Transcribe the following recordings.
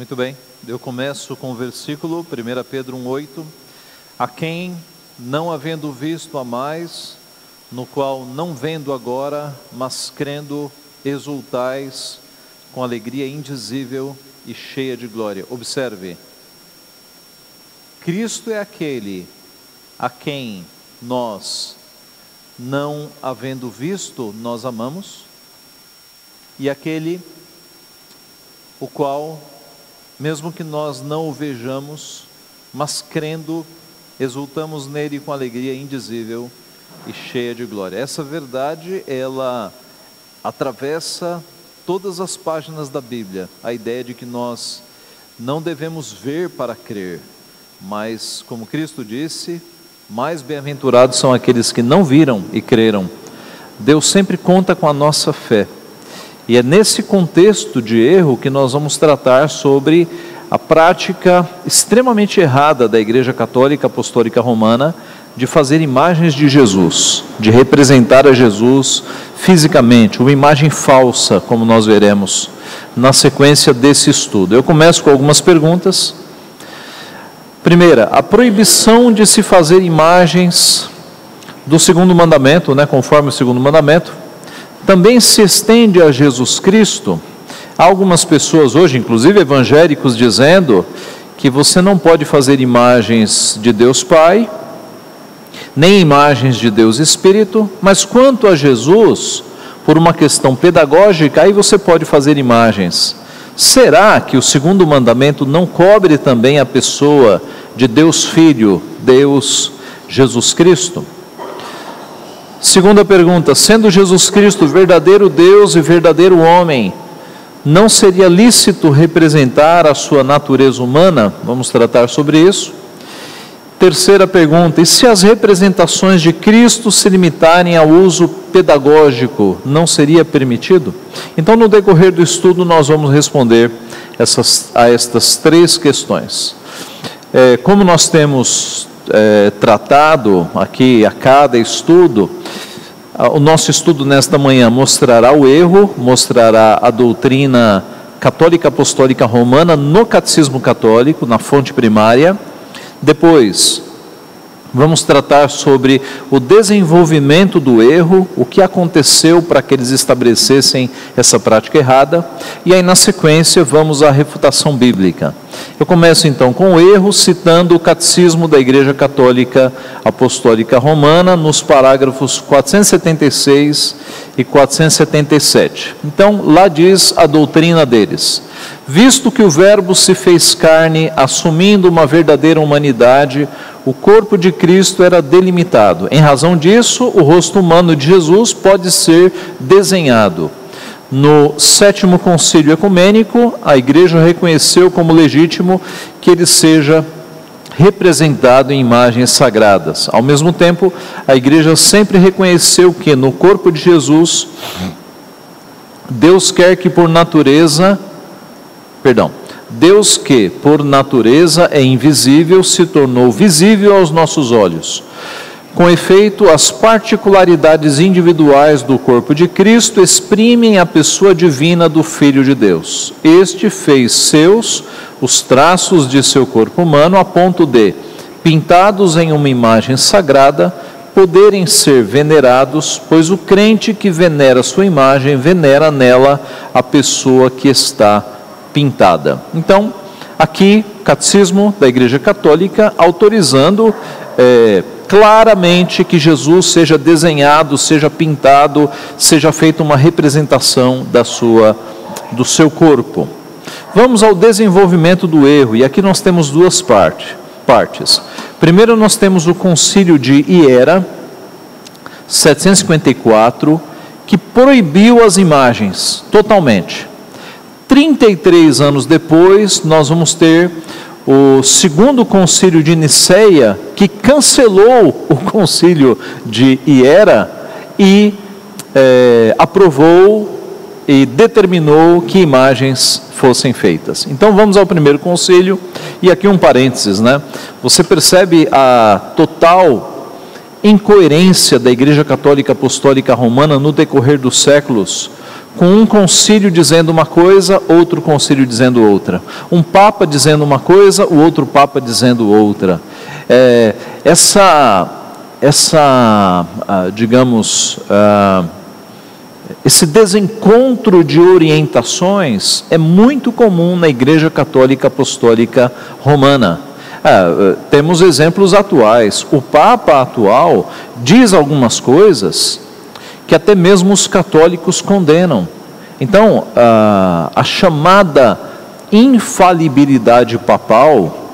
Muito bem, eu começo com o versículo 1 Pedro 1,8: A quem, não havendo visto a mais, no qual não vendo agora, mas crendo, exultais com alegria indizível e cheia de glória. Observe, Cristo é aquele a quem nós, não havendo visto, nós amamos, e aquele o qual mesmo que nós não o vejamos, mas crendo, exultamos nele com alegria indizível e cheia de glória. Essa verdade, ela atravessa todas as páginas da Bíblia, a ideia de que nós não devemos ver para crer, mas, como Cristo disse, mais bem-aventurados são aqueles que não viram e creram. Deus sempre conta com a nossa fé. E é nesse contexto de erro que nós vamos tratar sobre a prática extremamente errada da Igreja Católica Apostólica Romana de fazer imagens de Jesus, de representar a Jesus fisicamente, uma imagem falsa, como nós veremos na sequência desse estudo. Eu começo com algumas perguntas. Primeira, a proibição de se fazer imagens do segundo mandamento, né, conforme o segundo mandamento, também se estende a Jesus Cristo. Há algumas pessoas hoje, inclusive evangélicos, dizendo que você não pode fazer imagens de Deus Pai, nem imagens de Deus Espírito, mas quanto a Jesus, por uma questão pedagógica, aí você pode fazer imagens. Será que o segundo mandamento não cobre também a pessoa de Deus Filho, Deus Jesus Cristo? Segunda pergunta: sendo Jesus Cristo verdadeiro Deus e verdadeiro homem, não seria lícito representar a sua natureza humana? Vamos tratar sobre isso. Terceira pergunta: e se as representações de Cristo se limitarem ao uso pedagógico, não seria permitido? Então, no decorrer do estudo, nós vamos responder essas, a estas três questões. É, como nós temos é, tratado aqui a cada estudo, o nosso estudo nesta manhã mostrará o erro, mostrará a doutrina católica apostólica romana no catecismo católico, na fonte primária. Depois, Vamos tratar sobre o desenvolvimento do erro, o que aconteceu para que eles estabelecessem essa prática errada, e aí na sequência vamos à refutação bíblica. Eu começo então com o erro, citando o Catecismo da Igreja Católica Apostólica Romana, nos parágrafos 476 e 477. Então, lá diz a doutrina deles: visto que o Verbo se fez carne, assumindo uma verdadeira humanidade, o corpo de Cristo era delimitado. Em razão disso, o rosto humano de Jesus pode ser desenhado. No sétimo concílio ecumênico, a igreja reconheceu como legítimo que ele seja representado em imagens sagradas. Ao mesmo tempo, a igreja sempre reconheceu que no corpo de Jesus, Deus quer que por natureza, perdão, Deus que, por natureza, é invisível, se tornou visível aos nossos olhos. Com efeito, as particularidades individuais do corpo de Cristo exprimem a pessoa divina do Filho de Deus. Este fez seus os traços de seu corpo humano a ponto de, pintados em uma imagem sagrada, poderem ser venerados, pois o crente que venera sua imagem venera nela a pessoa que está pintada. Então, aqui, Catecismo da Igreja Católica autorizando é, claramente que Jesus seja desenhado, seja pintado, seja feita uma representação da sua, do seu corpo. Vamos ao desenvolvimento do erro, e aqui nós temos duas parte, partes. Primeiro, nós temos o Concílio de Hiera, 754, que proibiu as imagens totalmente. 33 anos depois, nós vamos ter o segundo concílio de Niceia, que cancelou o concílio de Hiera e é, aprovou e determinou que imagens fossem feitas. Então vamos ao primeiro concílio, e aqui um parênteses, né? Você percebe a total incoerência da Igreja Católica Apostólica Romana no decorrer dos séculos com um concílio dizendo uma coisa, outro concílio dizendo outra. Um papa dizendo uma coisa, o outro papa dizendo outra. É, essa, essa, ah, digamos, ah, esse desencontro de orientações é muito comum na Igreja Católica Apostólica Romana. Ah, temos exemplos atuais. O Papa atual diz algumas coisas que até mesmo os católicos condenam. Então, a, a chamada infalibilidade papal,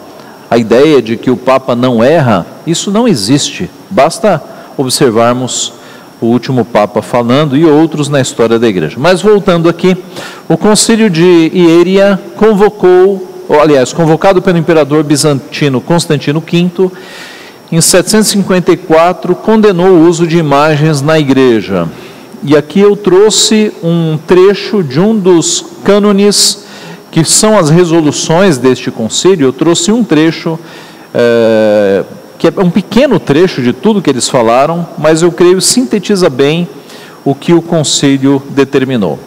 a ideia de que o Papa não erra, isso não existe. Basta observarmos o último Papa falando e outros na história da igreja. Mas voltando aqui, o concílio de Ieria convocou, ou, aliás, convocado pelo imperador bizantino Constantino V, em 754, condenou o uso de imagens na igreja. E aqui eu trouxe um trecho de um dos cânones, que são as resoluções deste concílio. Eu trouxe um trecho, é, que é um pequeno trecho de tudo que eles falaram, mas eu creio sintetiza bem o que o concílio determinou.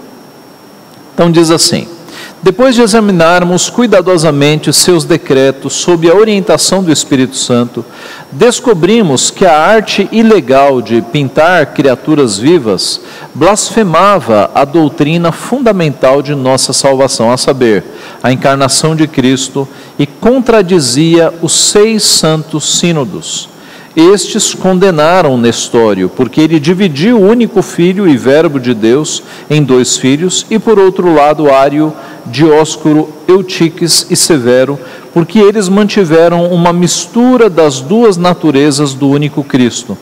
Então diz assim. Depois de examinarmos cuidadosamente os seus decretos sob a orientação do Espírito Santo, descobrimos que a arte ilegal de pintar criaturas vivas blasfemava a doutrina fundamental de nossa salvação, a saber, a encarnação de Cristo, e contradizia os seis santos sínodos estes condenaram Nestório, porque ele dividiu o único filho e verbo de Deus em dois filhos, e por outro lado Ário, Dióscoro, Eutiques e Severo, porque eles mantiveram uma mistura das duas naturezas do único Cristo.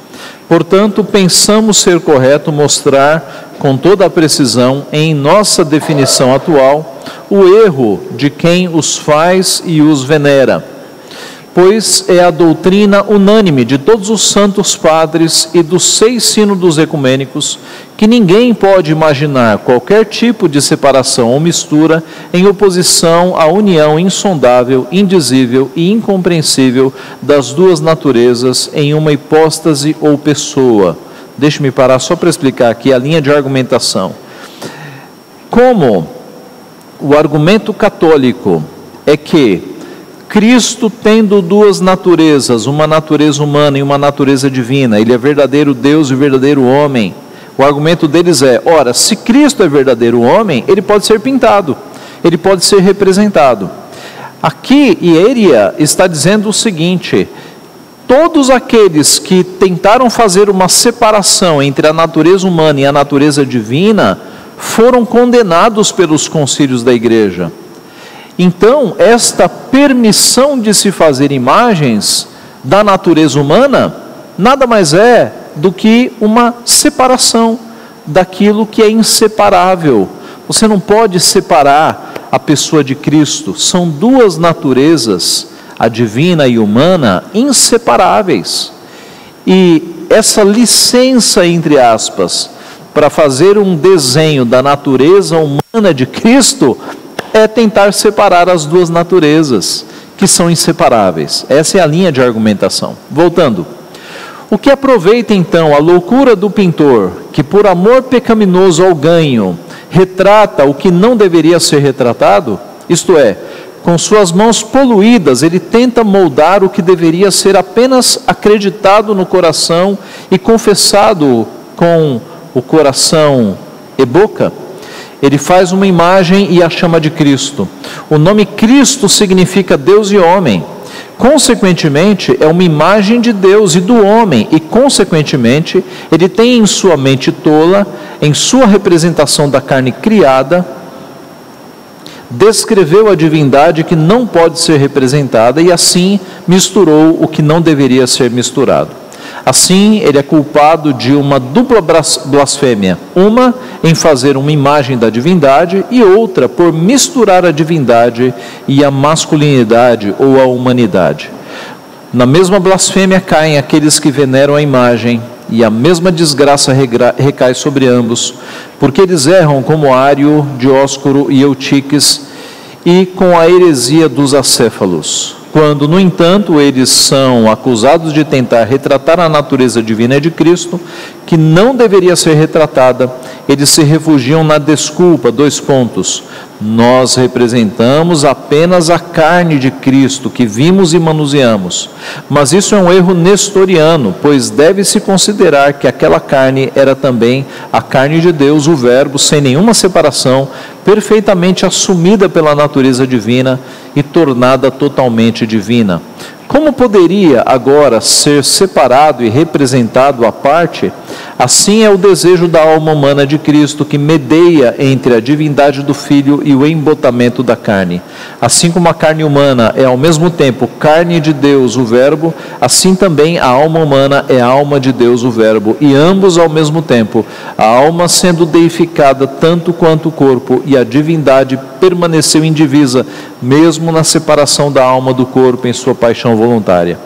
Portanto, pensamos ser correto mostrar com toda a precisão, em nossa definição atual, o erro de quem os faz e os venera pois é a doutrina unânime de todos os santos padres e dos seis sínodos ecumênicos que ninguém pode imaginar qualquer tipo de separação ou mistura em oposição à união insondável, indizível e incompreensível das duas naturezas em uma hipóstase ou pessoa. Deixe-me parar só para explicar aqui a linha de argumentação. Como o argumento católico é que Cristo tendo duas naturezas, uma natureza humana e uma natureza divina, ele é verdadeiro Deus e verdadeiro homem. O argumento deles é: ora, se Cristo é verdadeiro homem, ele pode ser pintado, ele pode ser representado. Aqui, Ieria está dizendo o seguinte: todos aqueles que tentaram fazer uma separação entre a natureza humana e a natureza divina foram condenados pelos concílios da igreja. Então, esta permissão de se fazer imagens da natureza humana nada mais é do que uma separação daquilo que é inseparável. Você não pode separar a pessoa de Cristo, são duas naturezas, a divina e humana, inseparáveis. E essa licença, entre aspas, para fazer um desenho da natureza humana de Cristo é tentar separar as duas naturezas, que são inseparáveis. Essa é a linha de argumentação. Voltando. O que aproveita então a loucura do pintor, que por amor pecaminoso ao ganho, retrata o que não deveria ser retratado? Isto é, com suas mãos poluídas, ele tenta moldar o que deveria ser apenas acreditado no coração e confessado com o coração e boca? Ele faz uma imagem e a chama de Cristo. O nome Cristo significa Deus e homem. Consequentemente, é uma imagem de Deus e do homem, e consequentemente, ele tem em sua mente tola, em sua representação da carne criada, descreveu a divindade que não pode ser representada e assim misturou o que não deveria ser misturado. Assim, ele é culpado de uma dupla blasfêmia: uma em fazer uma imagem da divindade, e outra por misturar a divindade e a masculinidade ou a humanidade. Na mesma blasfêmia caem aqueles que veneram a imagem, e a mesma desgraça recai sobre ambos, porque eles erram como Ário, Dióscoro e Eutiques, e com a heresia dos acéfalos. Quando, no entanto, eles são acusados de tentar retratar a natureza divina de Cristo, que não deveria ser retratada, eles se refugiam na desculpa, dois pontos. Nós representamos apenas a carne de Cristo que vimos e manuseamos. Mas isso é um erro nestoriano, pois deve-se considerar que aquela carne era também a carne de Deus, o Verbo, sem nenhuma separação, perfeitamente assumida pela natureza divina e tornada totalmente divina. Como poderia agora ser separado e representado à parte? Assim é o desejo da alma humana de Cristo que medeia entre a divindade do Filho e o embotamento da carne. Assim como a carne humana é ao mesmo tempo carne de Deus, o Verbo, assim também a alma humana é alma de Deus, o Verbo, e ambos ao mesmo tempo, a alma sendo deificada tanto quanto o corpo e a divindade permaneceu indivisa, mesmo na separação da alma do corpo em sua paixão voluntária.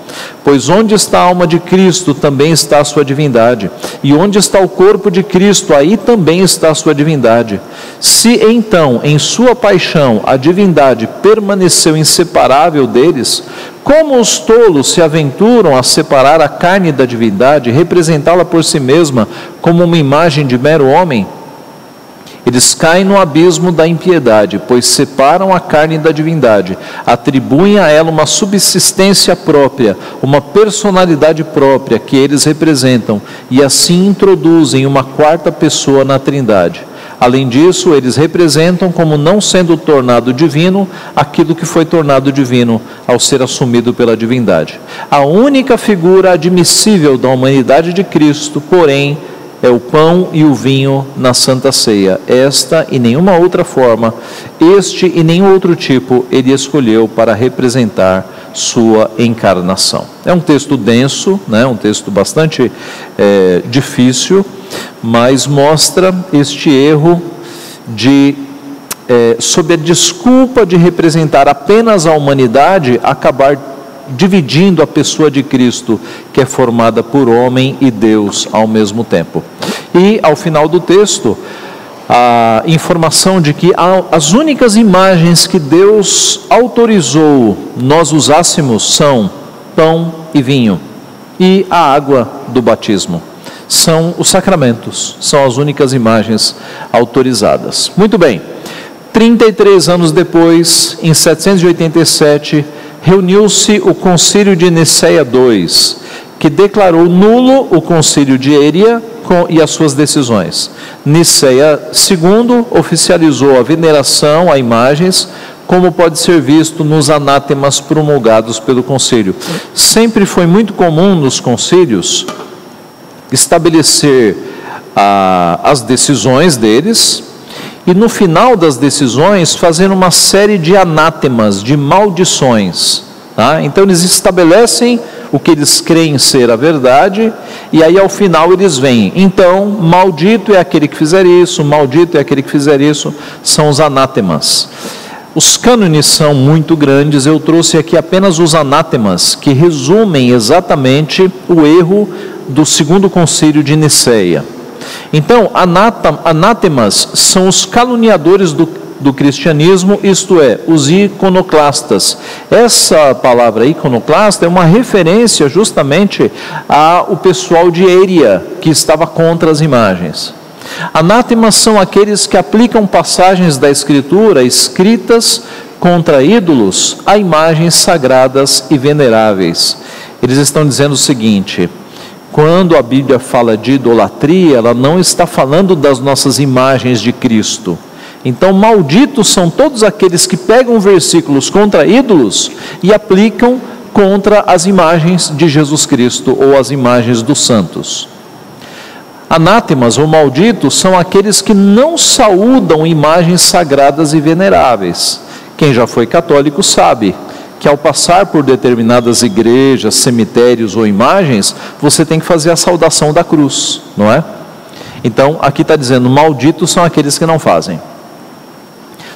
Pois onde está a alma de Cristo, também está a sua divindade, e onde está o corpo de Cristo, aí também está a sua divindade. Se então, em sua paixão, a divindade permaneceu inseparável deles, como os tolos se aventuram a separar a carne da divindade, representá-la por si mesma como uma imagem de mero homem? Eles caem no abismo da impiedade, pois separam a carne da divindade, atribuem a ela uma subsistência própria, uma personalidade própria que eles representam, e assim introduzem uma quarta pessoa na Trindade. Além disso, eles representam como não sendo tornado divino aquilo que foi tornado divino ao ser assumido pela divindade. A única figura admissível da humanidade de Cristo, porém, é o pão e o vinho na Santa Ceia. Esta e nenhuma outra forma, este e nenhum outro tipo, ele escolheu para representar sua encarnação. É um texto denso, né, um texto bastante é, difícil, mas mostra este erro de, é, sob a desculpa de representar apenas a humanidade, acabar dividindo a pessoa de Cristo, que é formada por homem e Deus ao mesmo tempo. E ao final do texto, a informação de que as únicas imagens que Deus autorizou nós usássemos são pão e vinho e a água do batismo. São os sacramentos, são as únicas imagens autorizadas. Muito bem, 33 anos depois, em 787, reuniu-se o Concílio de Niceia II, que declarou nulo o Concílio de Eria e as suas decisões. Niceia II oficializou a veneração a imagens, como pode ser visto nos anátemas promulgados pelo Concílio. Sempre foi muito comum nos concílios estabelecer ah, as decisões deles, e no final das decisões fazer uma série de anátemas, de maldições. Tá? Então eles estabelecem o que eles creem ser a verdade, e aí ao final eles vêm. Então, maldito é aquele que fizer isso, maldito é aquele que fizer isso, são os anátemas. Os cânones são muito grandes, eu trouxe aqui apenas os anátemas, que resumem exatamente o erro do segundo concílio de Niceia. Então, anátemas são os caluniadores do, do cristianismo, isto é, os iconoclastas. Essa palavra iconoclasta é uma referência justamente ao pessoal de Eria, que estava contra as imagens. Anátemas são aqueles que aplicam passagens da Escritura escritas contra ídolos a imagens sagradas e veneráveis. Eles estão dizendo o seguinte: quando a Bíblia fala de idolatria, ela não está falando das nossas imagens de Cristo. Então, malditos são todos aqueles que pegam versículos contra ídolos e aplicam contra as imagens de Jesus Cristo ou as imagens dos santos. Anátemas ou malditos são aqueles que não saúdam imagens sagradas e veneráveis. Quem já foi católico sabe que ao passar por determinadas igrejas, cemitérios ou imagens, você tem que fazer a saudação da cruz, não é? Então, aqui está dizendo: malditos são aqueles que não fazem.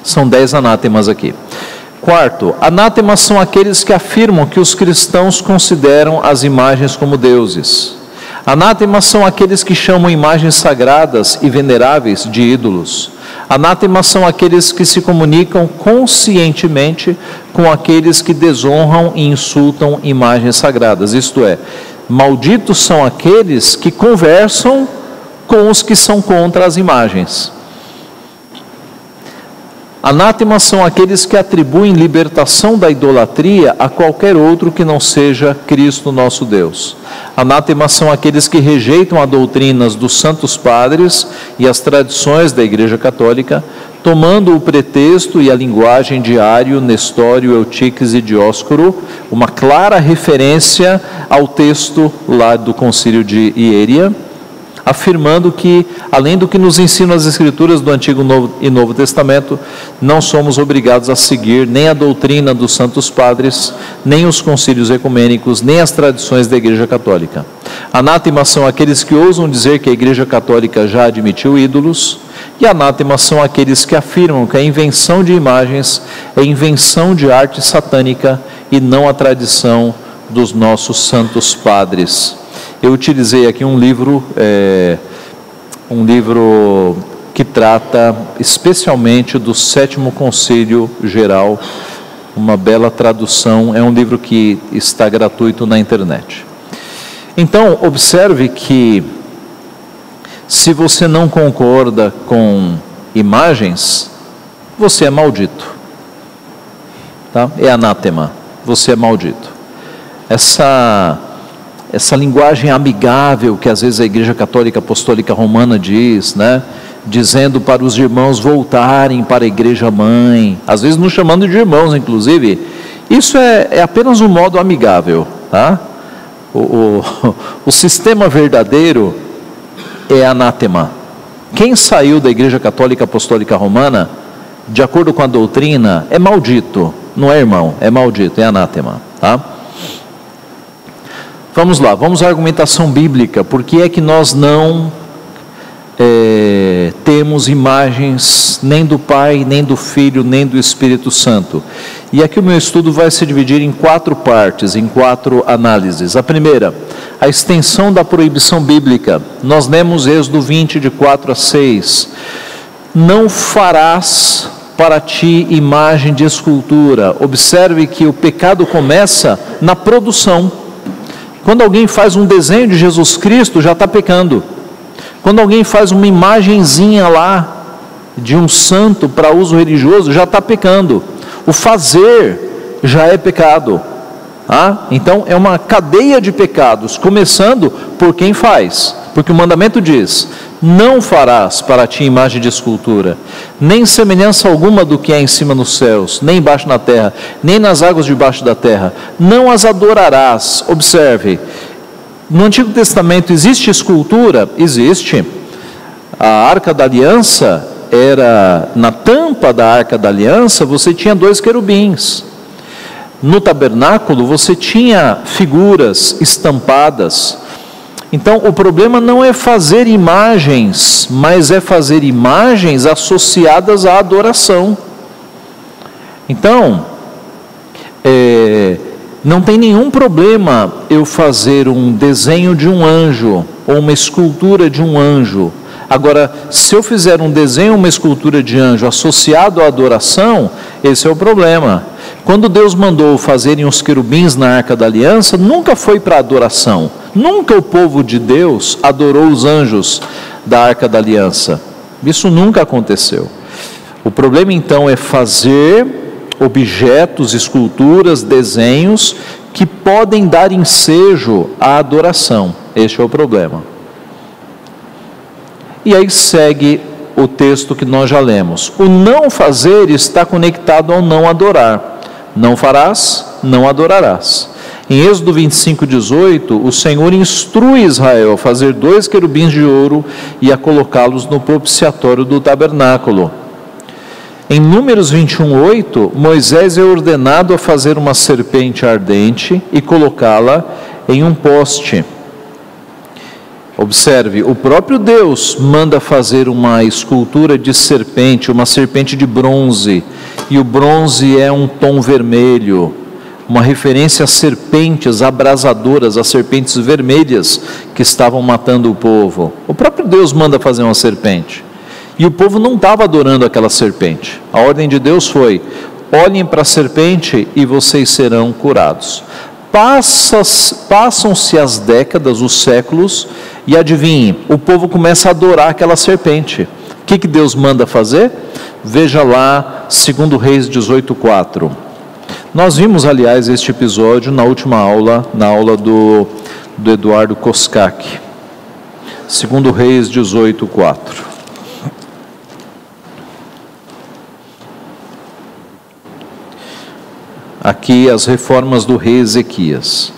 São dez anátemas aqui. Quarto, anátemas são aqueles que afirmam que os cristãos consideram as imagens como deuses. Anátemas são aqueles que chamam imagens sagradas e veneráveis de ídolos. Anátema são aqueles que se comunicam conscientemente com aqueles que desonram e insultam imagens sagradas. Isto é, malditos são aqueles que conversam com os que são contra as imagens. Anátemas são aqueles que atribuem libertação da idolatria a qualquer outro que não seja Cristo nosso Deus. Anátemas são aqueles que rejeitam as doutrinas dos santos padres e as tradições da Igreja Católica, tomando o pretexto e a linguagem de Ário, Nestório, Eutiques e Dióscoro, uma clara referência ao texto lá do concílio de Hieria, afirmando que, além do que nos ensinam as Escrituras do Antigo e Novo Testamento, não somos obrigados a seguir nem a doutrina dos Santos Padres, nem os concílios ecumênicos, nem as tradições da Igreja Católica. Anátema são aqueles que ousam dizer que a Igreja Católica já admitiu ídolos, e anátema são aqueles que afirmam que a invenção de imagens é invenção de arte satânica e não a tradição dos nossos santos padres eu utilizei aqui um livro, é, um livro que trata especialmente do sétimo concílio geral, uma bela tradução, é um livro que está gratuito na internet. Então, observe que se você não concorda com imagens, você é maldito. Tá? É anátema, você é maldito. Essa essa linguagem amigável que às vezes a Igreja Católica Apostólica Romana diz, né? Dizendo para os irmãos voltarem para a Igreja Mãe, às vezes nos chamando de irmãos, inclusive. Isso é, é apenas um modo amigável, tá? O, o, o sistema verdadeiro é anátema. Quem saiu da Igreja Católica Apostólica Romana, de acordo com a doutrina, é maldito, não é irmão, é maldito, é anátema, tá? Vamos lá, vamos à argumentação bíblica. Por que é que nós não é, temos imagens nem do Pai, nem do Filho, nem do Espírito Santo? E aqui o meu estudo vai se dividir em quatro partes, em quatro análises. A primeira, a extensão da proibição bíblica. Nós lemos Êxodo 20, de 4 a 6. Não farás para ti imagem de escultura. Observe que o pecado começa na produção. Quando alguém faz um desenho de Jesus Cristo, já está pecando. Quando alguém faz uma imagenzinha lá de um santo para uso religioso, já está pecando. O fazer já é pecado. Ah, então é uma cadeia de pecados, começando por quem faz. Porque o mandamento diz: não farás para ti imagem de escultura, nem semelhança alguma do que é em cima nos céus, nem embaixo na terra, nem nas águas debaixo da terra. Não as adorarás. Observe, no Antigo Testamento existe escultura? Existe. A arca da aliança era, na tampa da arca da aliança, você tinha dois querubins. No tabernáculo você tinha figuras estampadas então, o problema não é fazer imagens, mas é fazer imagens associadas à adoração. Então, é, não tem nenhum problema eu fazer um desenho de um anjo ou uma escultura de um anjo. Agora, se eu fizer um desenho, uma escultura de anjo associado à adoração, esse é o problema. Quando Deus mandou fazerem os querubins na arca da aliança, nunca foi para adoração Nunca o povo de Deus adorou os anjos da arca da aliança. Isso nunca aconteceu. O problema então é fazer objetos, esculturas, desenhos que podem dar ensejo à adoração. Este é o problema. E aí segue o texto que nós já lemos. O não fazer está conectado ao não adorar. Não farás, não adorarás. Em Êxodo 25, 18, o Senhor instrui Israel a fazer dois querubins de ouro e a colocá-los no propiciatório do tabernáculo. Em Números 21, 8, Moisés é ordenado a fazer uma serpente ardente e colocá-la em um poste. Observe, o próprio Deus manda fazer uma escultura de serpente, uma serpente de bronze, e o bronze é um tom vermelho uma referência às serpentes abrasadoras, às serpentes vermelhas que estavam matando o povo. O próprio Deus manda fazer uma serpente. E o povo não estava adorando aquela serpente. A ordem de Deus foi: olhem para a serpente e vocês serão curados. Passam-se as décadas, os séculos, e adivinhem, o povo começa a adorar aquela serpente. O que, que Deus manda fazer? Veja lá, 2 Reis 18,4. Nós vimos, aliás, este episódio na última aula, na aula do, do Eduardo Koskak. 2 Reis 18,4. Aqui as reformas do rei Ezequias.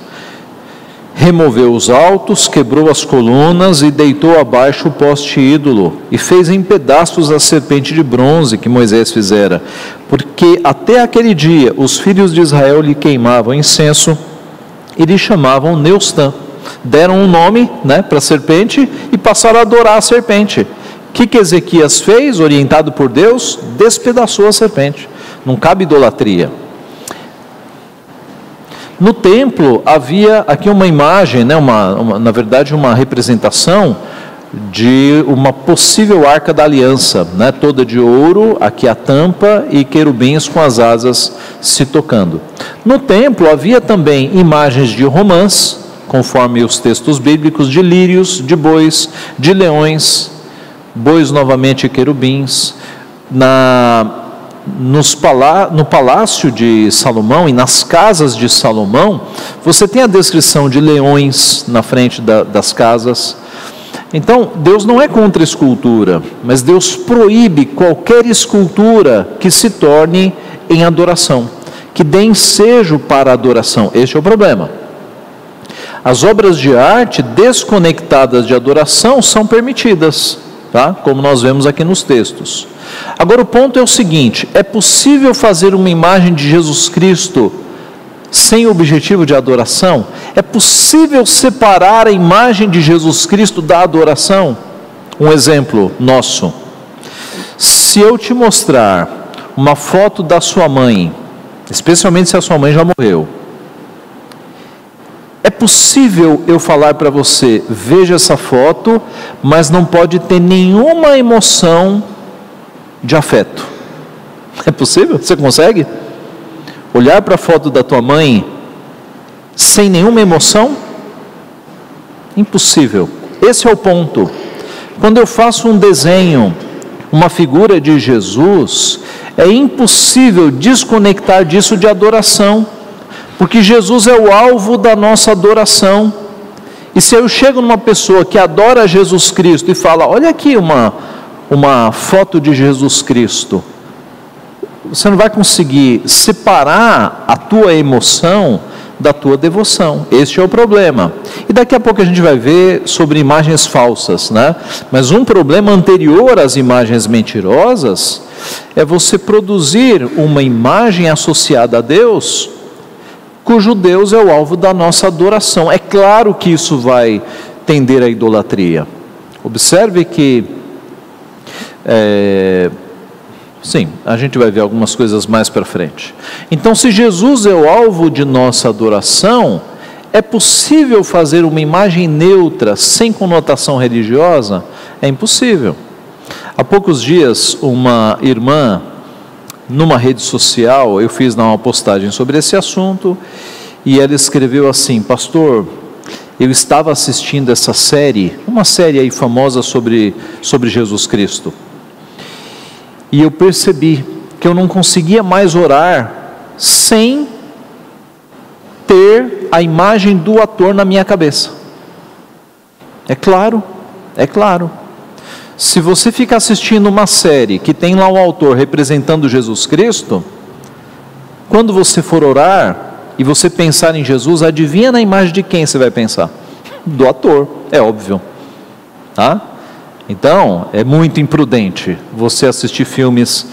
Removeu os altos, quebrou as colunas e deitou abaixo o poste ídolo, e fez em pedaços a serpente de bronze que Moisés fizera, porque até aquele dia os filhos de Israel lhe queimavam incenso e lhe chamavam Neustã. Deram um nome né, para a serpente e passaram a adorar a serpente. O que, que Ezequias fez, orientado por Deus? Despedaçou a serpente. Não cabe idolatria. No templo havia aqui uma imagem, né, uma, uma, na verdade uma representação de uma possível arca da aliança, né, toda de ouro, aqui a tampa e querubins com as asas se tocando. No templo havia também imagens de romãs, conforme os textos bíblicos, de lírios, de bois, de leões, bois novamente querubins. Na palá no palácio de Salomão e nas casas de Salomão, você tem a descrição de leões na frente da, das casas. Então, Deus não é contra a escultura, mas Deus proíbe qualquer escultura que se torne em adoração, que dê ensejo para a adoração. Este é o problema. As obras de arte desconectadas de adoração são permitidas, tá? como nós vemos aqui nos textos. Agora o ponto é o seguinte: é possível fazer uma imagem de Jesus Cristo sem objetivo de adoração? É possível separar a imagem de Jesus Cristo da adoração? Um exemplo nosso. Se eu te mostrar uma foto da sua mãe, especialmente se a sua mãe já morreu, é possível eu falar para você, veja essa foto, mas não pode ter nenhuma emoção de afeto. É possível? Você consegue? Olhar para a foto da tua mãe sem nenhuma emoção? Impossível. Esse é o ponto. Quando eu faço um desenho, uma figura de Jesus, é impossível desconectar disso de adoração, porque Jesus é o alvo da nossa adoração. E se eu chego numa pessoa que adora Jesus Cristo e fala: Olha aqui uma, uma foto de Jesus Cristo, você não vai conseguir separar a tua emoção da tua devoção. Este é o problema. E daqui a pouco a gente vai ver sobre imagens falsas, né? Mas um problema anterior às imagens mentirosas é você produzir uma imagem associada a Deus, cujo Deus é o alvo da nossa adoração. É claro que isso vai tender à idolatria. Observe que é, sim, a gente vai ver algumas coisas mais para frente. Então, se Jesus é o alvo de nossa adoração, é possível fazer uma imagem neutra, sem conotação religiosa? É impossível. Há poucos dias, uma irmã, numa rede social, eu fiz uma postagem sobre esse assunto, e ela escreveu assim: Pastor, eu estava assistindo essa série, uma série aí famosa sobre, sobre Jesus Cristo e eu percebi que eu não conseguia mais orar sem ter a imagem do ator na minha cabeça. É claro, é claro. Se você fica assistindo uma série que tem lá um autor representando Jesus Cristo, quando você for orar e você pensar em Jesus, adivinha na imagem de quem você vai pensar? Do ator, é óbvio. Tá? Então, é muito imprudente você assistir filmes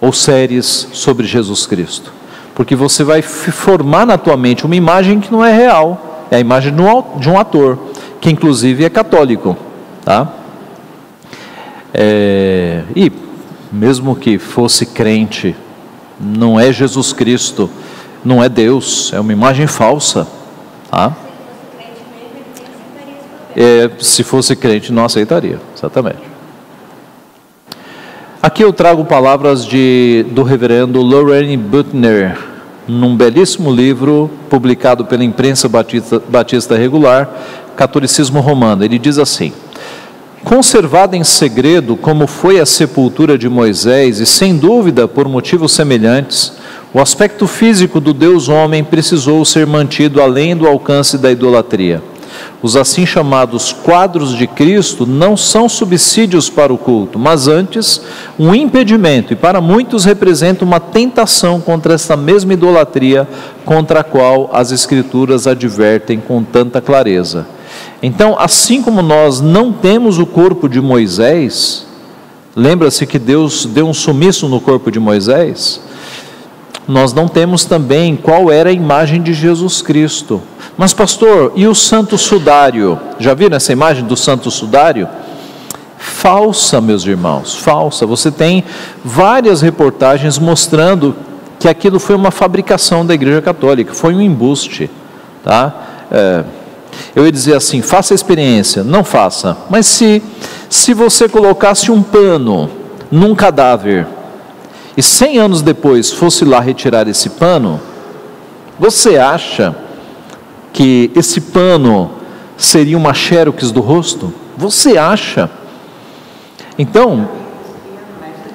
ou séries sobre Jesus Cristo, porque você vai formar na tua mente uma imagem que não é real, é a imagem de um ator, que inclusive é católico, tá? É, e mesmo que fosse crente, não é Jesus Cristo, não é Deus, é uma imagem falsa, tá? É, se fosse crente, não aceitaria, exatamente. Aqui eu trago palavras de, do reverendo Lorraine Butner, num belíssimo livro publicado pela imprensa batista, batista regular, Catolicismo Romano. Ele diz assim: Conservada em segredo, como foi a sepultura de Moisés, e sem dúvida por motivos semelhantes, o aspecto físico do Deus homem precisou ser mantido além do alcance da idolatria. Os assim chamados quadros de Cristo não são subsídios para o culto, mas antes um impedimento, e para muitos representa uma tentação contra esta mesma idolatria contra a qual as Escrituras advertem com tanta clareza. Então, assim como nós não temos o corpo de Moisés, lembra-se que Deus deu um sumiço no corpo de Moisés? Nós não temos também qual era a imagem de Jesus Cristo. Mas, pastor, e o santo sudário? Já viram essa imagem do santo sudário? Falsa, meus irmãos, falsa. Você tem várias reportagens mostrando que aquilo foi uma fabricação da Igreja Católica, foi um embuste. Tá? É, eu ia dizer assim: faça a experiência, não faça. Mas se, se você colocasse um pano num cadáver e 100 anos depois fosse lá retirar esse pano, você acha que esse pano seria uma xerox do rosto? Você acha? Então,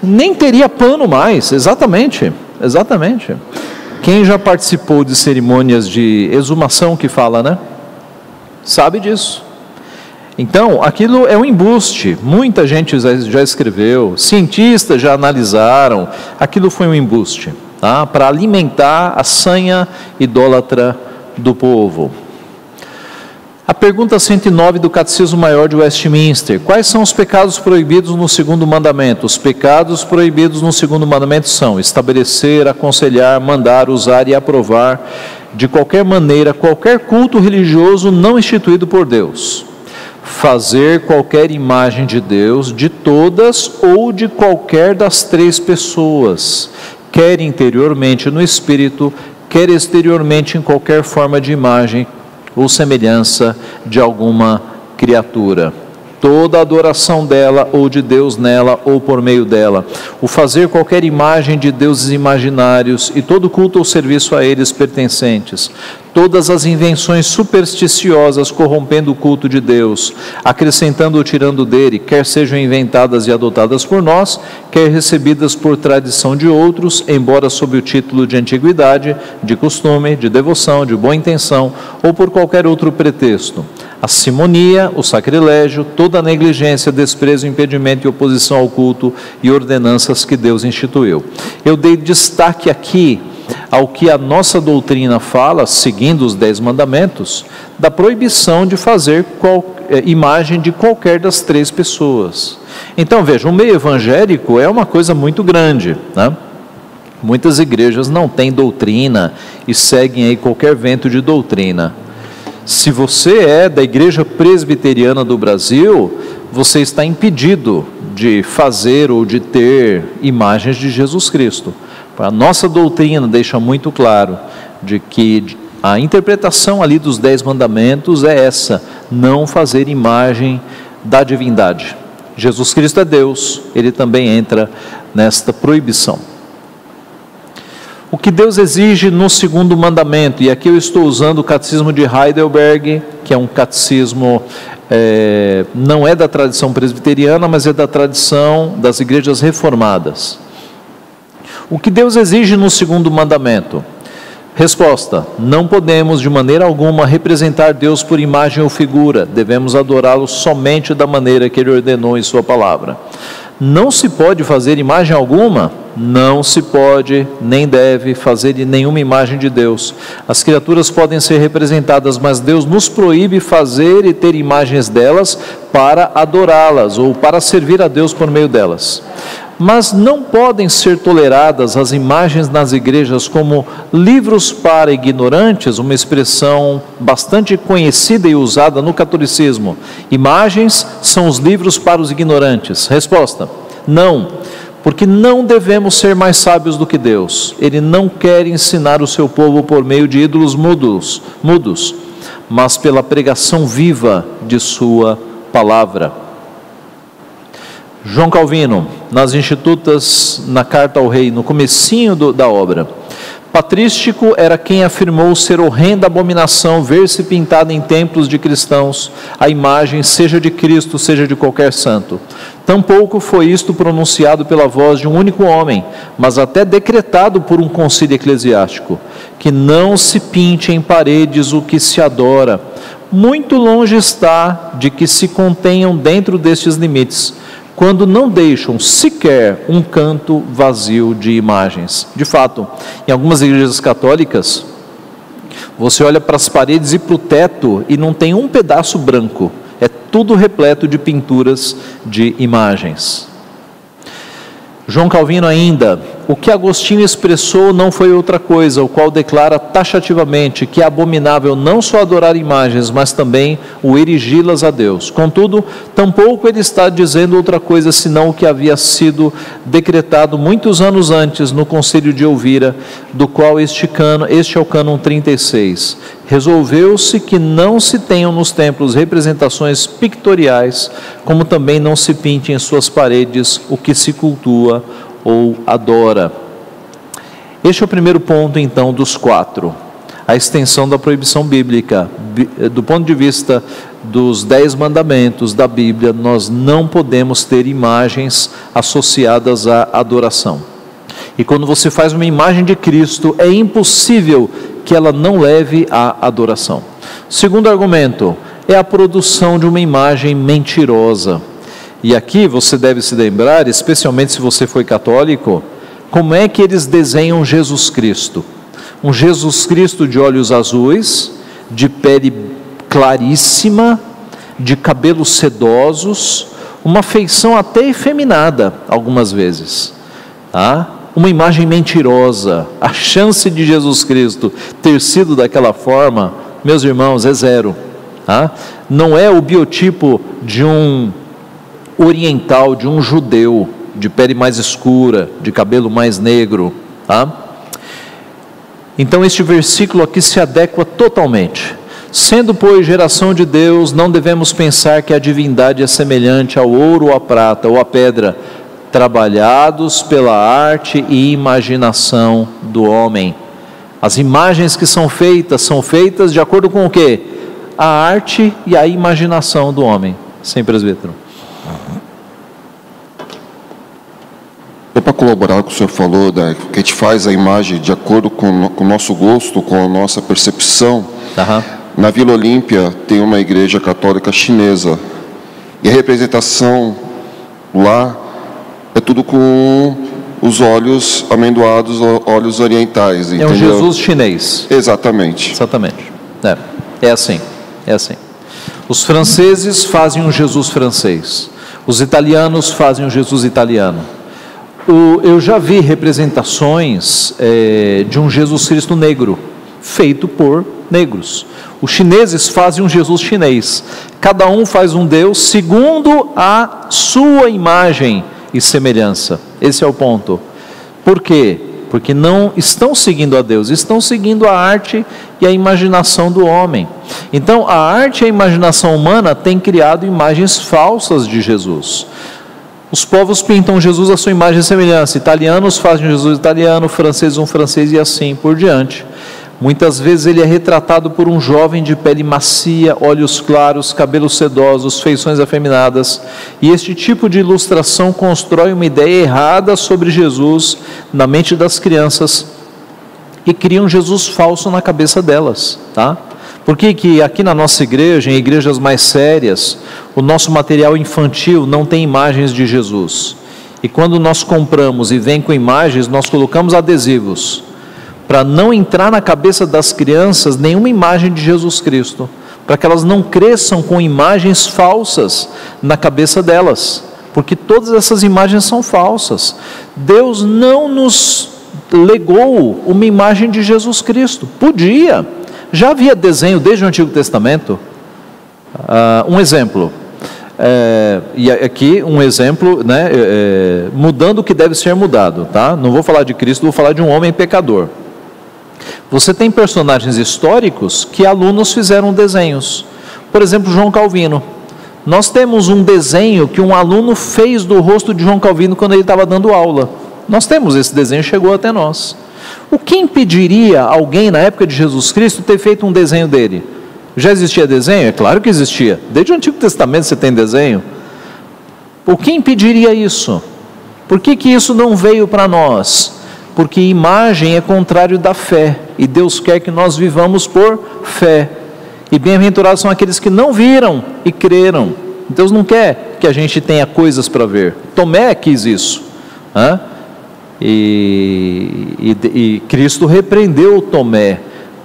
nem teria pano mais, exatamente, exatamente. Quem já participou de cerimônias de exumação que fala, né? Sabe disso. Então, aquilo é um embuste. Muita gente já escreveu, cientistas já analisaram. Aquilo foi um embuste tá? para alimentar a sanha idólatra do povo. A pergunta 109 do Catecismo Maior de Westminster: Quais são os pecados proibidos no segundo mandamento? Os pecados proibidos no segundo mandamento são estabelecer, aconselhar, mandar, usar e aprovar de qualquer maneira qualquer culto religioso não instituído por Deus. Fazer qualquer imagem de Deus, de todas ou de qualquer das três pessoas, quer interiormente no espírito, quer exteriormente em qualquer forma de imagem ou semelhança de alguma criatura toda adoração dela ou de Deus nela ou por meio dela, o fazer qualquer imagem de deuses imaginários e todo culto ou serviço a eles pertencentes, todas as invenções supersticiosas corrompendo o culto de Deus, acrescentando ou tirando dele, quer sejam inventadas e adotadas por nós, quer recebidas por tradição de outros, embora sob o título de antiguidade, de costume, de devoção, de boa intenção ou por qualquer outro pretexto a simonia, o sacrilégio, toda a negligência, desprezo, impedimento e oposição ao culto e ordenanças que Deus instituiu. Eu dei destaque aqui ao que a nossa doutrina fala, seguindo os dez mandamentos, da proibição de fazer qual, é, imagem de qualquer das três pessoas. Então veja, o meio evangélico é uma coisa muito grande, né? Muitas igrejas não têm doutrina e seguem aí qualquer vento de doutrina. Se você é da Igreja Presbiteriana do Brasil, você está impedido de fazer ou de ter imagens de Jesus Cristo. A nossa doutrina deixa muito claro de que a interpretação ali dos dez mandamentos é essa: não fazer imagem da divindade. Jesus Cristo é Deus, ele também entra nesta proibição. O que Deus exige no segundo mandamento, e aqui eu estou usando o catecismo de Heidelberg, que é um catecismo, é, não é da tradição presbiteriana, mas é da tradição das igrejas reformadas. O que Deus exige no segundo mandamento? Resposta: Não podemos de maneira alguma representar Deus por imagem ou figura, devemos adorá-lo somente da maneira que ele ordenou em Sua palavra. Não se pode fazer imagem alguma não se pode nem deve fazer nenhuma imagem de Deus. As criaturas podem ser representadas, mas Deus nos proíbe fazer e ter imagens delas para adorá-las ou para servir a Deus por meio delas. Mas não podem ser toleradas as imagens nas igrejas como livros para ignorantes, uma expressão bastante conhecida e usada no catolicismo. Imagens são os livros para os ignorantes. Resposta: não porque não devemos ser mais sábios do que Deus. Ele não quer ensinar o seu povo por meio de ídolos mudos, mudos, mas pela pregação viva de sua palavra. João Calvino, nas Institutas, na Carta ao Rei, no comecinho do, da obra. Patrístico era quem afirmou ser horrenda abominação ver-se pintada em templos de cristãos a imagem, seja de Cristo, seja de qualquer santo. Tampouco foi isto pronunciado pela voz de um único homem, mas até decretado por um concílio eclesiástico, que não se pinte em paredes o que se adora. Muito longe está de que se contenham dentro destes limites quando não deixam sequer um canto vazio de imagens. De fato, em algumas igrejas católicas, você olha para as paredes e para o teto e não tem um pedaço branco, é tudo repleto de pinturas de imagens. João Calvino ainda, o que Agostinho expressou não foi outra coisa, o qual declara taxativamente que é abominável não só adorar imagens, mas também o erigi-las a Deus. Contudo, tampouco ele está dizendo outra coisa senão o que havia sido decretado muitos anos antes no Conselho de Elvira, do qual este, cano, este é o cânon 36. Resolveu-se que não se tenham nos templos representações pictoriais, como também não se pinte em suas paredes o que se cultua ou adora. Este é o primeiro ponto, então, dos quatro. A extensão da proibição bíblica. Do ponto de vista dos dez mandamentos da Bíblia, nós não podemos ter imagens associadas à adoração. E quando você faz uma imagem de Cristo, é impossível que ela não leve à adoração. Segundo argumento, é a produção de uma imagem mentirosa. E aqui você deve se lembrar, especialmente se você foi católico, como é que eles desenham Jesus Cristo? Um Jesus Cristo de olhos azuis, de pele claríssima, de cabelos sedosos, uma feição até efeminada, algumas vezes. Tá? Uma imagem mentirosa. A chance de Jesus Cristo ter sido daquela forma, meus irmãos, é zero. Tá? Não é o biotipo de um oriental, de um judeu, de pele mais escura, de cabelo mais negro. Tá? Então, este versículo aqui se adequa totalmente. Sendo, pois, geração de Deus, não devemos pensar que a divindade é semelhante ao ouro ou à prata ou à pedra trabalhados pela arte e imaginação do homem. As imagens que são feitas são feitas de acordo com o que? A arte e a imaginação do homem. Sem presbítero. É para colaborar com o que o senhor falou, né, que a gente faz a imagem de acordo com, com o nosso gosto, com a nossa percepção. Uhum. Na Vila Olímpia tem uma igreja católica chinesa. E a representação lá é tudo com os olhos amendoados, olhos orientais. Entendeu? É um Jesus chinês. Exatamente. Exatamente. É, é assim. É assim. Os franceses fazem um Jesus francês. Os italianos fazem um Jesus italiano. O, eu já vi representações é, de um Jesus Cristo negro, feito por negros. Os chineses fazem um Jesus chinês. Cada um faz um Deus segundo a sua imagem e semelhança. Esse é o ponto. Por quê? Porque não estão seguindo a Deus, estão seguindo a arte e a imaginação do homem. Então, a arte e a imaginação humana têm criado imagens falsas de Jesus. Os povos pintam Jesus à sua imagem e semelhança. Italianos fazem Jesus italiano, franceses um francês e assim por diante. Muitas vezes ele é retratado por um jovem de pele macia, olhos claros, cabelos sedosos, feições afeminadas. E este tipo de ilustração constrói uma ideia errada sobre Jesus na mente das crianças e cria um Jesus falso na cabeça delas, tá? Por que, que aqui na nossa igreja, em igrejas mais sérias, o nosso material infantil não tem imagens de Jesus? E quando nós compramos e vem com imagens, nós colocamos adesivos para não entrar na cabeça das crianças nenhuma imagem de Jesus Cristo, para que elas não cresçam com imagens falsas na cabeça delas, porque todas essas imagens são falsas. Deus não nos legou uma imagem de Jesus Cristo, podia, já havia desenho desde o Antigo Testamento. Uh, um exemplo, é, e aqui um exemplo, né, é, mudando o que deve ser mudado, tá? Não vou falar de Cristo, vou falar de um homem pecador. Você tem personagens históricos que alunos fizeram desenhos. Por exemplo, João Calvino. Nós temos um desenho que um aluno fez do rosto de João Calvino quando ele estava dando aula. Nós temos esse desenho, chegou até nós. O que impediria alguém na época de Jesus Cristo ter feito um desenho dele? Já existia desenho? É claro que existia. Desde o Antigo Testamento você tem desenho. O que impediria isso? Por que, que isso não veio para nós? Porque imagem é contrário da fé, e Deus quer que nós vivamos por fé. E bem-aventurados são aqueles que não viram e creram. Deus não quer que a gente tenha coisas para ver. Tomé quis isso. Hã? E, e, e Cristo repreendeu Tomé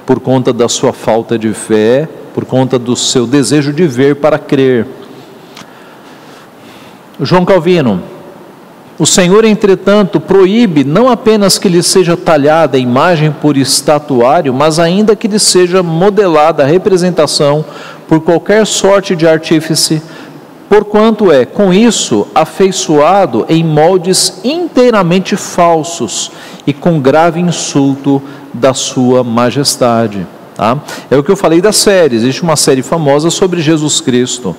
por conta da sua falta de fé, por conta do seu desejo de ver para crer. João Calvino, o Senhor, entretanto, proíbe não apenas que lhe seja talhada a imagem por estatuário, mas ainda que lhe seja modelada a representação por qualquer sorte de artífice, porquanto é, com isso, afeiçoado em moldes inteiramente falsos e com grave insulto da sua majestade. Tá? É o que eu falei da série, existe uma série famosa sobre Jesus Cristo.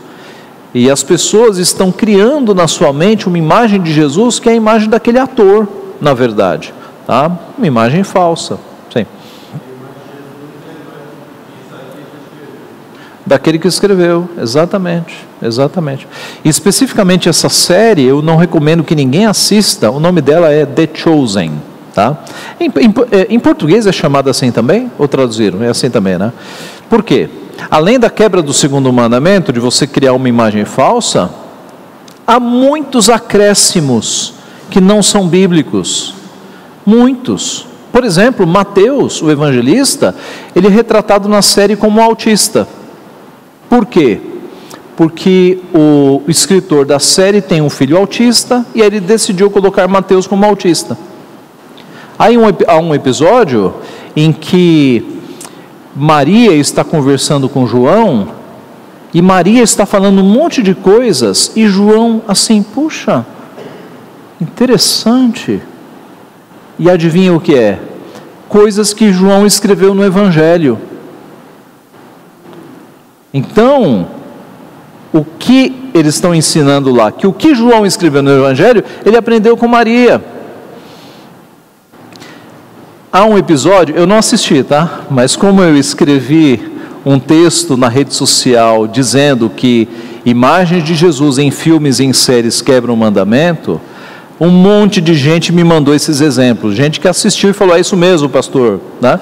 E as pessoas estão criando na sua mente uma imagem de Jesus que é a imagem daquele ator, na verdade, tá? Uma imagem falsa. Sim. Daquele que escreveu, exatamente, exatamente. Especificamente essa série, eu não recomendo que ninguém assista. O nome dela é The Chosen, tá? Em, em, é, em português é chamada assim também? Ou traduziram? É assim também, né? Por quê? Além da quebra do segundo mandamento, de você criar uma imagem falsa, há muitos acréscimos que não são bíblicos. Muitos. Por exemplo, Mateus, o evangelista, ele é retratado na série como autista. Por quê? Porque o escritor da série tem um filho autista e ele decidiu colocar Mateus como autista. Aí há um episódio em que Maria está conversando com João e Maria está falando um monte de coisas e João assim, puxa, interessante. E adivinha o que é? Coisas que João escreveu no Evangelho. Então, o que eles estão ensinando lá? Que o que João escreveu no Evangelho, ele aprendeu com Maria. Há um episódio, eu não assisti, tá? Mas como eu escrevi um texto na rede social dizendo que imagens de Jesus em filmes e em séries quebram o mandamento, um monte de gente me mandou esses exemplos. Gente que assistiu e falou: é isso mesmo, pastor. Né?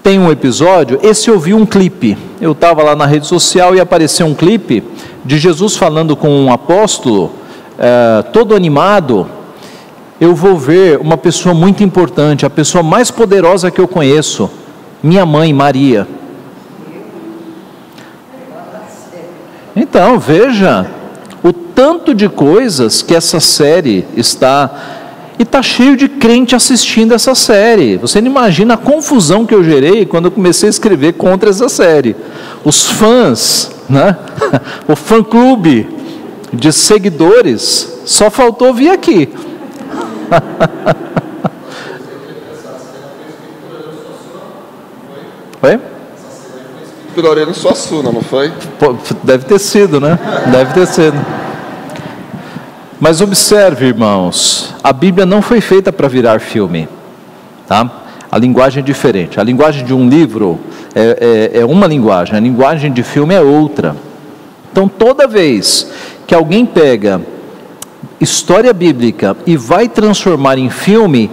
Tem um episódio, esse eu vi um clipe. Eu estava lá na rede social e apareceu um clipe de Jesus falando com um apóstolo, é, todo animado, eu vou ver uma pessoa muito importante, a pessoa mais poderosa que eu conheço, minha mãe Maria. Então, veja o tanto de coisas que essa série está. E está cheio de crente assistindo essa série. Você não imagina a confusão que eu gerei quando eu comecei a escrever contra essa série. Os fãs, né? o fã-clube de seguidores, só faltou vir aqui. Foi? Piloreno Suassuna, não foi? Deve ter sido, né? Deve ter sido. Mas observe, irmãos, a Bíblia não foi feita para virar filme, tá? A linguagem é diferente. A linguagem de um livro é, é, é uma linguagem, a linguagem de filme é outra. Então, toda vez que alguém pega história bíblica e vai transformar em filme,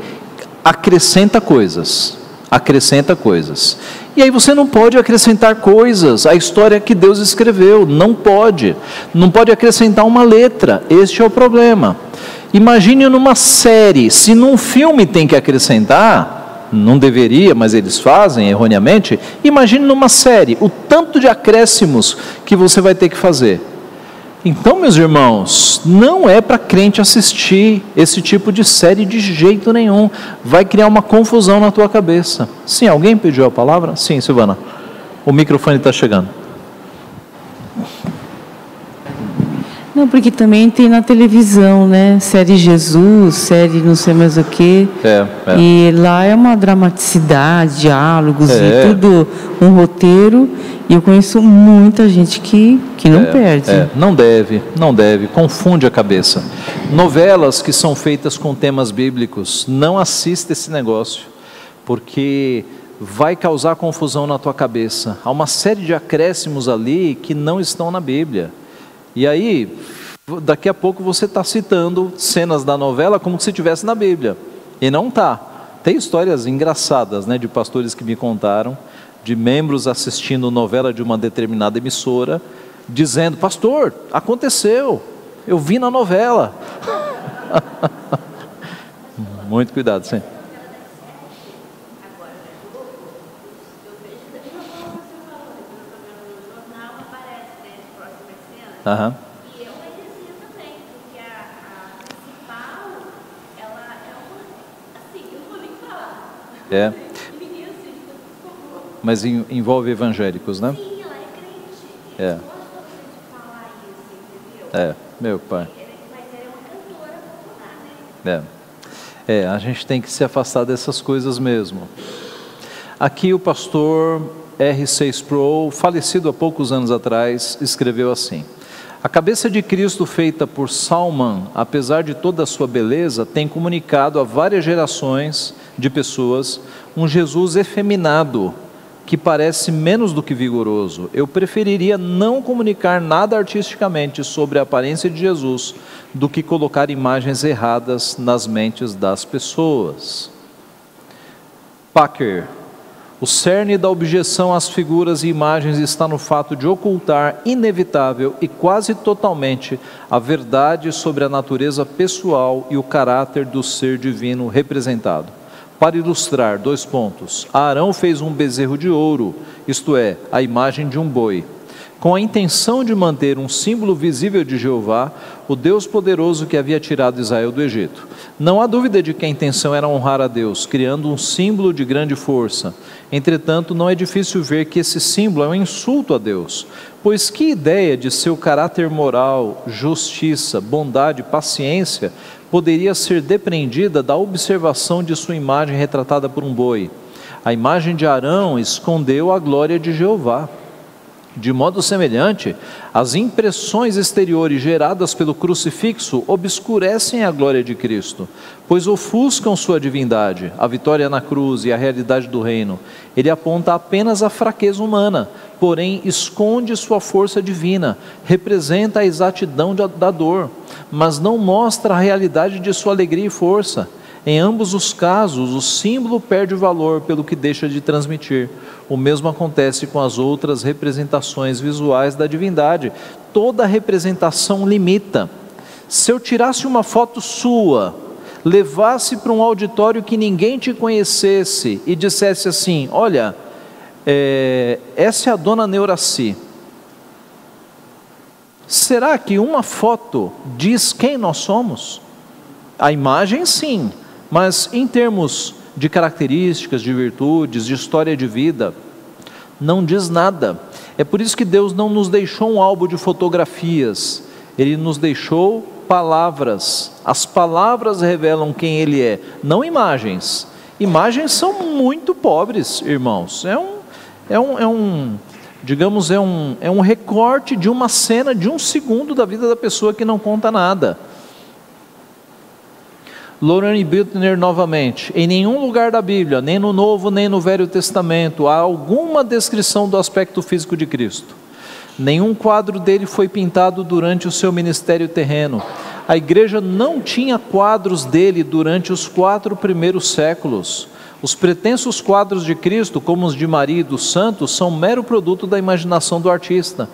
acrescenta coisas. Acrescenta coisas. E aí você não pode acrescentar coisas à história que Deus escreveu. Não pode. Não pode acrescentar uma letra. Este é o problema. Imagine numa série, se num filme tem que acrescentar, não deveria, mas eles fazem erroneamente. Imagine numa série o tanto de acréscimos que você vai ter que fazer. Então, meus irmãos, não é para crente assistir esse tipo de série de jeito nenhum. Vai criar uma confusão na tua cabeça. Sim, alguém pediu a palavra? Sim, Silvana. O microfone está chegando. Não, porque também tem na televisão, né? Série Jesus, série não sei mais o quê. É, é. E lá é uma dramaticidade, diálogos é. e tudo, um roteiro. E eu conheço muita gente que, que não é, perde. É. Não deve, não deve, confunde a cabeça. Novelas que são feitas com temas bíblicos, não assista esse negócio, porque vai causar confusão na tua cabeça. Há uma série de acréscimos ali que não estão na Bíblia. E aí, daqui a pouco você está citando cenas da novela como se estivesse na Bíblia. E não está. Tem histórias engraçadas né, de pastores que me contaram, de membros assistindo novela de uma determinada emissora, dizendo: Pastor, aconteceu, eu vi na novela. Muito cuidado, sim. Aham. E é uma heresia também, porque a, a principal, ela é uma. Assim, eu não vou nem falar. É. Mas envolve evangélicos, né? Sim, ela é crente. É. falar isso, entendeu? É, meu pai. Mas ela é uma cantora popular, né? É. É, a gente tem que se afastar dessas coisas mesmo. Aqui o pastor R6 Pro, falecido há poucos anos atrás, escreveu assim: a cabeça de Cristo, feita por Salman, apesar de toda a sua beleza, tem comunicado a várias gerações de pessoas um Jesus efeminado, que parece menos do que vigoroso. Eu preferiria não comunicar nada artisticamente sobre a aparência de Jesus do que colocar imagens erradas nas mentes das pessoas. Packer, o cerne da objeção às figuras e imagens está no fato de ocultar inevitável e quase totalmente a verdade sobre a natureza pessoal e o caráter do ser divino representado. Para ilustrar, dois pontos. Arão fez um bezerro de ouro, isto é, a imagem de um boi com a intenção de manter um símbolo visível de Jeová, o Deus poderoso que havia tirado Israel do Egito. Não há dúvida de que a intenção era honrar a Deus, criando um símbolo de grande força. Entretanto, não é difícil ver que esse símbolo é um insulto a Deus, pois que ideia de seu caráter moral, justiça, bondade, paciência poderia ser depreendida da observação de sua imagem retratada por um boi? A imagem de Arão escondeu a glória de Jeová. De modo semelhante, as impressões exteriores geradas pelo crucifixo obscurecem a glória de Cristo, pois ofuscam sua divindade, a vitória na cruz e a realidade do reino. Ele aponta apenas a fraqueza humana, porém esconde sua força divina, representa a exatidão da dor, mas não mostra a realidade de sua alegria e força. Em ambos os casos, o símbolo perde valor pelo que deixa de transmitir. O mesmo acontece com as outras representações visuais da divindade. Toda representação limita. Se eu tirasse uma foto sua, levasse para um auditório que ninguém te conhecesse e dissesse assim: Olha, é, essa é a dona Neuraci. Será que uma foto diz quem nós somos? A imagem, sim, mas em termos de características, de virtudes, de história de vida, não diz nada. É por isso que Deus não nos deixou um álbum de fotografias, Ele nos deixou palavras. As palavras revelam quem Ele é, não imagens. Imagens são muito pobres, irmãos. É um, é um, é um digamos, é um, é um recorte de uma cena de um segundo da vida da pessoa que não conta nada. Lorane Biltner novamente, em nenhum lugar da Bíblia, nem no Novo nem no Velho Testamento, há alguma descrição do aspecto físico de Cristo. Nenhum quadro dele foi pintado durante o seu ministério terreno. A igreja não tinha quadros dele durante os quatro primeiros séculos. Os pretensos quadros de Cristo, como os de Maria e dos santos, são mero produto da imaginação do artista.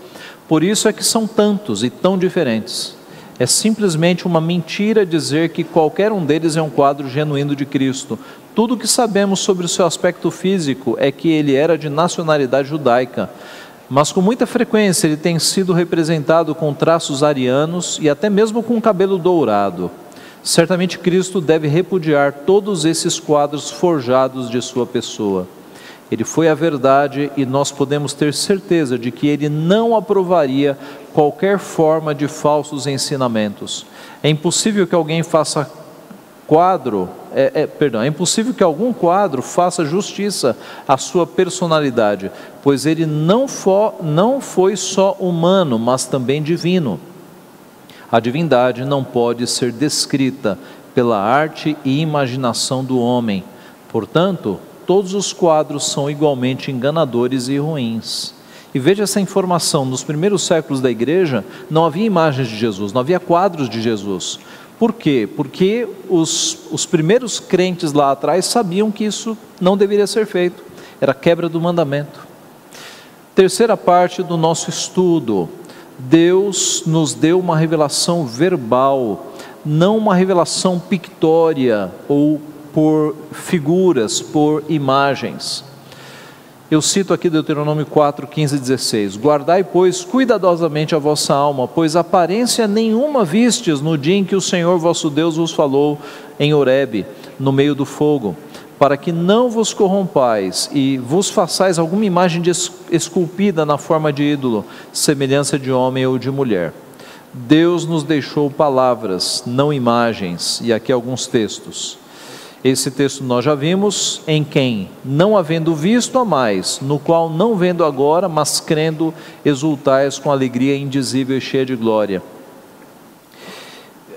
Por isso é que são tantos e tão diferentes. É simplesmente uma mentira dizer que qualquer um deles é um quadro genuíno de Cristo. Tudo o que sabemos sobre o seu aspecto físico é que ele era de nacionalidade judaica, mas com muita frequência ele tem sido representado com traços arianos e até mesmo com cabelo dourado. Certamente Cristo deve repudiar todos esses quadros forjados de sua pessoa. Ele foi a verdade e nós podemos ter certeza de que ele não aprovaria qualquer forma de falsos ensinamentos. É impossível que alguém faça quadro, é, é, perdão, é impossível que algum quadro faça justiça à sua personalidade, pois ele não, não foi só humano, mas também divino. A divindade não pode ser descrita pela arte e imaginação do homem. Portanto, todos os quadros são igualmente enganadores e ruins. E veja essa informação: nos primeiros séculos da igreja não havia imagens de Jesus, não havia quadros de Jesus. Por quê? Porque os, os primeiros crentes lá atrás sabiam que isso não deveria ser feito, era quebra do mandamento. Terceira parte do nosso estudo: Deus nos deu uma revelação verbal, não uma revelação pictória ou por figuras, por imagens. Eu cito aqui Deuteronômio 4, 15 e 16: Guardai, pois, cuidadosamente a vossa alma, pois aparência nenhuma vistes no dia em que o Senhor vosso Deus vos falou em Horebe, no meio do fogo, para que não vos corrompais e vos façais alguma imagem esculpida na forma de ídolo, semelhança de homem ou de mulher. Deus nos deixou palavras, não imagens, e aqui alguns textos. Esse texto nós já vimos, em quem, não havendo visto a mais, no qual não vendo agora, mas crendo, exultais com alegria indizível e cheia de glória.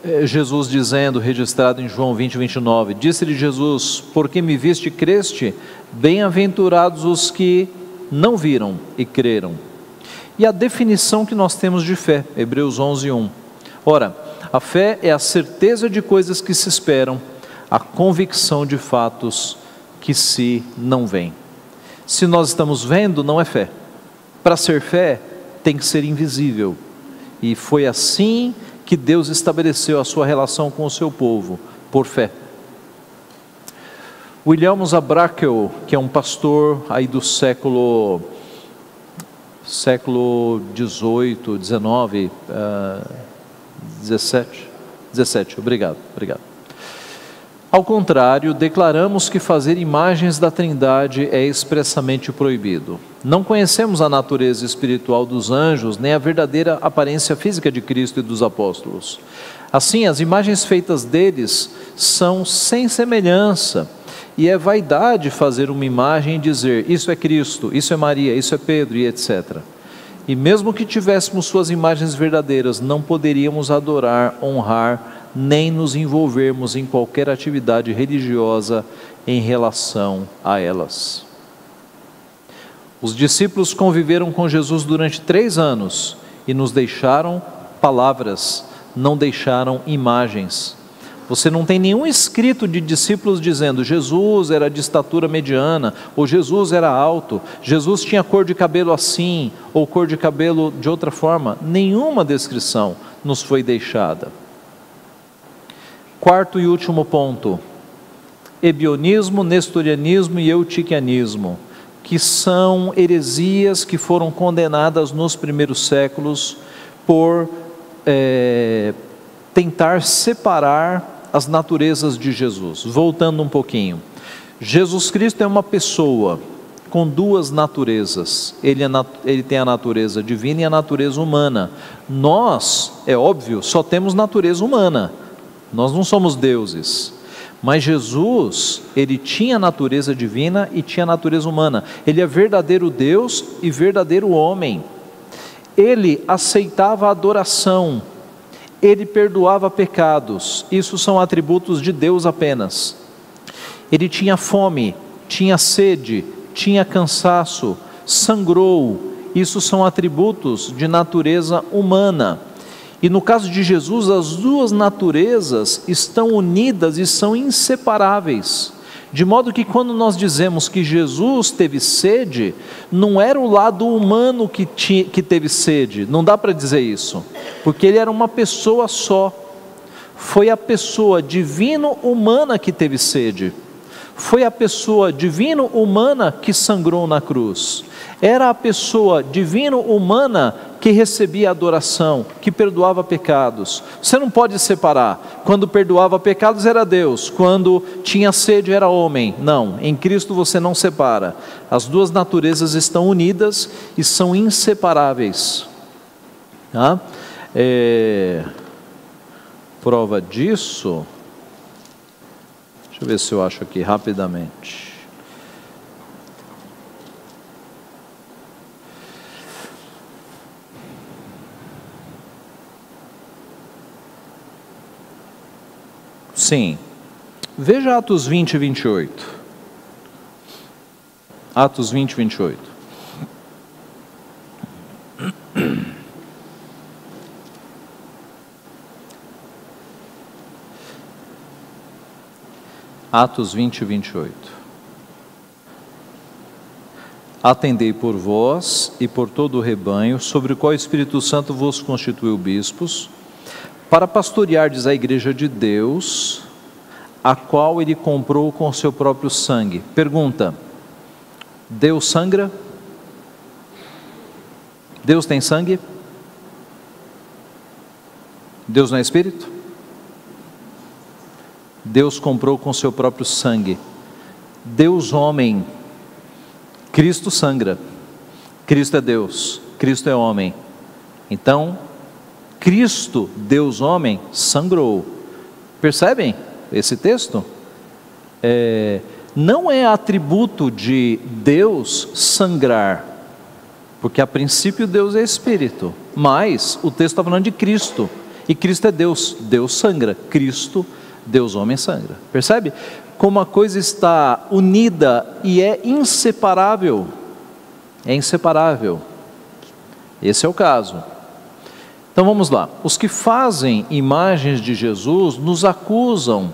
É, Jesus dizendo, registrado em João 20, 29, disse-lhe Jesus: Porque me viste e creste, bem-aventurados os que não viram e creram. E a definição que nós temos de fé, Hebreus 11, 1. Ora, a fé é a certeza de coisas que se esperam a convicção de fatos que se não veem. Se nós estamos vendo, não é fé. Para ser fé, tem que ser invisível. E foi assim que Deus estabeleceu a sua relação com o seu povo, por fé. William Abrakel, que é um pastor aí do século século 18, 19, uh, 17, 17, obrigado, obrigado. Ao contrário, declaramos que fazer imagens da Trindade é expressamente proibido. Não conhecemos a natureza espiritual dos anjos, nem a verdadeira aparência física de Cristo e dos apóstolos. Assim, as imagens feitas deles são sem semelhança, e é vaidade fazer uma imagem e dizer: Isso é Cristo, isso é Maria, isso é Pedro e etc. E mesmo que tivéssemos suas imagens verdadeiras, não poderíamos adorar, honrar, nem nos envolvermos em qualquer atividade religiosa em relação a elas. Os discípulos conviveram com Jesus durante três anos e nos deixaram palavras, não deixaram imagens. Você não tem nenhum escrito de discípulos dizendo Jesus era de estatura mediana, ou Jesus era alto, Jesus tinha cor de cabelo assim, ou cor de cabelo de outra forma. Nenhuma descrição nos foi deixada. Quarto e último ponto: ebionismo, nestorianismo e eutiquianismo, que são heresias que foram condenadas nos primeiros séculos por é, tentar separar as naturezas de Jesus. Voltando um pouquinho, Jesus Cristo é uma pessoa com duas naturezas. Ele, é nat ele tem a natureza divina e a natureza humana. Nós, é óbvio, só temos natureza humana. Nós não somos deuses. Mas Jesus, ele tinha natureza divina e tinha natureza humana. Ele é verdadeiro Deus e verdadeiro homem. Ele aceitava a adoração. Ele perdoava pecados. Isso são atributos de Deus apenas. Ele tinha fome, tinha sede, tinha cansaço, sangrou. Isso são atributos de natureza humana. E no caso de Jesus, as duas naturezas estão unidas e são inseparáveis. De modo que quando nós dizemos que Jesus teve sede, não era o lado humano que, tinha, que teve sede, não dá para dizer isso, porque ele era uma pessoa só. Foi a pessoa divino-humana que teve sede. Foi a pessoa divino-humana que sangrou na cruz. Era a pessoa divino-humana que recebia adoração, que perdoava pecados. Você não pode separar. Quando perdoava pecados era Deus, quando tinha sede era homem. Não, em Cristo você não separa. As duas naturezas estão unidas e são inseparáveis. Tá? É, prova disso, deixa eu ver se eu acho aqui rapidamente. Sim. Veja Atos 20 e 28. Atos 20 e 28. Atos 20 e 28. Atendei por vós e por todo o rebanho, sobre o qual o Espírito Santo vos constituiu bispos, para pastoreardes a igreja de Deus, a qual ele comprou com seu próprio sangue. Pergunta: Deus sangra? Deus tem sangue? Deus não é espírito? Deus comprou com seu próprio sangue. Deus homem. Cristo sangra. Cristo é Deus. Cristo é homem. Então, Cristo, Deus homem, sangrou. Percebem esse texto? É, não é atributo de Deus sangrar, porque a princípio Deus é espírito, mas o texto está falando de Cristo, e Cristo é Deus, Deus sangra, Cristo, Deus homem sangra. Percebe? Como a coisa está unida e é inseparável. É inseparável. Esse é o caso. Então vamos lá. Os que fazem imagens de Jesus nos acusam.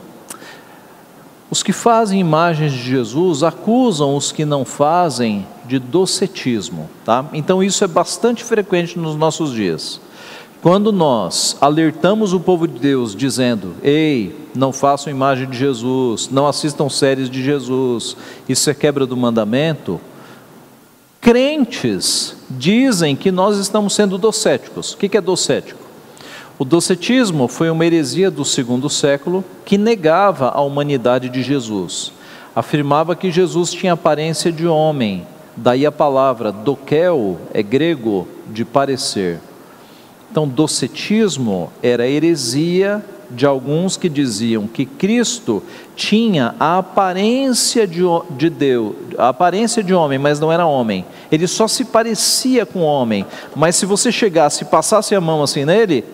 Os que fazem imagens de Jesus acusam os que não fazem de docetismo, tá? Então isso é bastante frequente nos nossos dias. Quando nós alertamos o povo de Deus dizendo: "Ei, não façam imagem de Jesus, não assistam séries de Jesus, isso é quebra do mandamento", crentes dizem que nós estamos sendo docéticos. O que é docético? O docetismo foi uma heresia do segundo século que negava a humanidade de Jesus. Afirmava que Jesus tinha aparência de homem, daí a palavra dokel é grego de parecer. Então, docetismo era heresia de alguns que diziam que Cristo tinha a aparência de, de Deus, a aparência de homem, mas não era homem. Ele só se parecia com homem, mas se você chegasse e passasse a mão assim nele,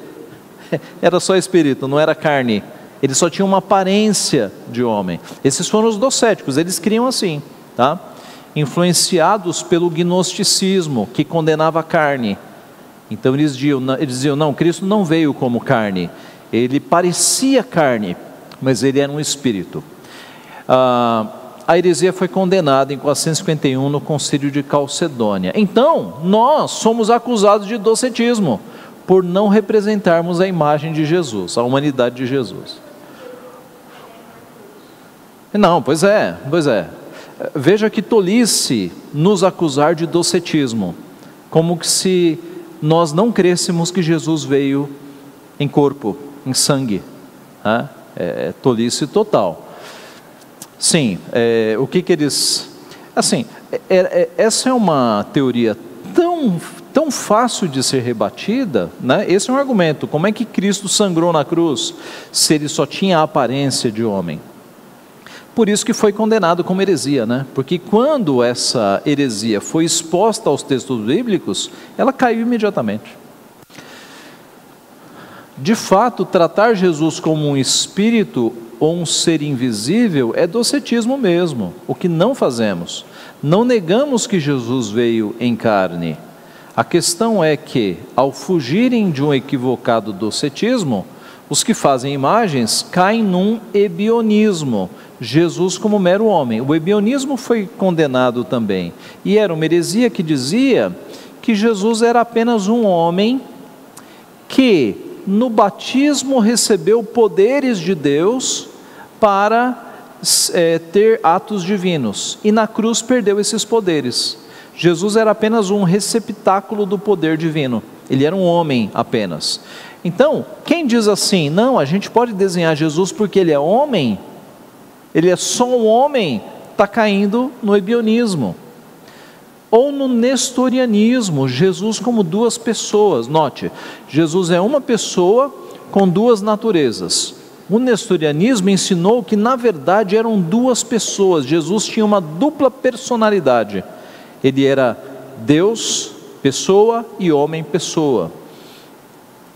era só espírito, não era carne. Ele só tinha uma aparência de homem. Esses foram os docéticos, eles criam assim, tá? Influenciados pelo gnosticismo, que condenava a carne. Então eles diziam, eles diziam, não, Cristo não veio como carne, ele parecia carne, mas ele era um espírito. Ah, a heresia foi condenada em 451 no concílio de Calcedônia. Então, nós somos acusados de docetismo, por não representarmos a imagem de Jesus, a humanidade de Jesus. Não, pois é, pois é. Veja que tolice nos acusar de docetismo, como se nós não crêssemos que Jesus veio em corpo, em sangue. Né? É, é tolice total. Sim, é, o que, que eles. Assim, é, é, essa é uma teoria tão, tão fácil de ser rebatida, né? esse é um argumento. Como é que Cristo sangrou na cruz se ele só tinha a aparência de homem? Por isso que foi condenado como heresia, né? Porque quando essa heresia foi exposta aos textos bíblicos, ela caiu imediatamente. De fato, tratar Jesus como um espírito ou um ser invisível é docetismo mesmo, o que não fazemos. Não negamos que Jesus veio em carne. A questão é que, ao fugirem de um equivocado docetismo, os que fazem imagens caem num ebionismo, Jesus como mero homem. O ebionismo foi condenado também, e era uma heresia que dizia que Jesus era apenas um homem que no batismo recebeu poderes de Deus para é, ter atos divinos e na cruz perdeu esses poderes. Jesus era apenas um receptáculo do poder divino, ele era um homem apenas. Então, quem diz assim, não, a gente pode desenhar Jesus porque ele é homem, ele é só um homem, está caindo no ebionismo. ou no nestorianismo, Jesus como duas pessoas. Note, Jesus é uma pessoa com duas naturezas. O nestorianismo ensinou que na verdade eram duas pessoas. Jesus tinha uma dupla personalidade. Ele era Deus, pessoa e homem, pessoa.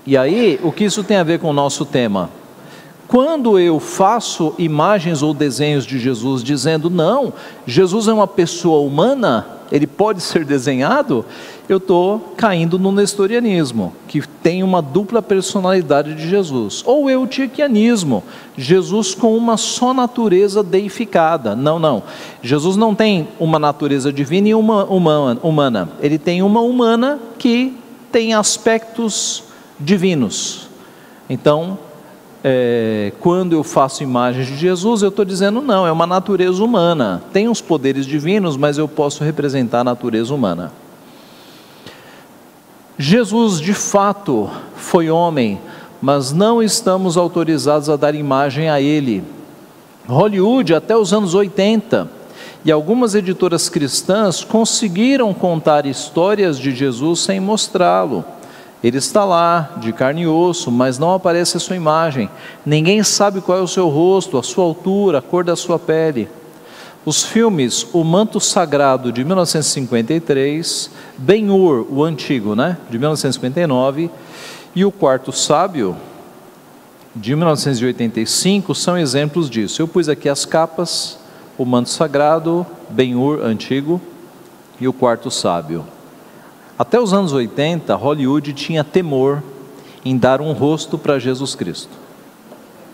E aí, o que isso tem a ver com o nosso tema? Quando eu faço imagens ou desenhos de Jesus dizendo, não, Jesus é uma pessoa humana, ele pode ser desenhado, eu estou caindo no nestorianismo, que tem uma dupla personalidade de Jesus. Ou eutiquianismo, Jesus com uma só natureza deificada. Não, não. Jesus não tem uma natureza divina e uma humana. Ele tem uma humana que tem aspectos divinos. Então, é, quando eu faço imagens de Jesus, eu estou dizendo não, é uma natureza humana. Tem os poderes divinos, mas eu posso representar a natureza humana. Jesus de fato foi homem, mas não estamos autorizados a dar imagem a ele. Hollywood, até os anos 80, e algumas editoras cristãs conseguiram contar histórias de Jesus sem mostrá-lo. Ele está lá, de carne e osso, mas não aparece a sua imagem. Ninguém sabe qual é o seu rosto, a sua altura, a cor da sua pele. Os filmes O Manto Sagrado, de 1953, Ben-Hur, o antigo, né, de 1959, e O Quarto Sábio, de 1985, são exemplos disso. Eu pus aqui as capas, O Manto Sagrado, Ben-Hur, antigo, e O Quarto Sábio. Até os anos 80, Hollywood tinha temor em dar um rosto para Jesus Cristo.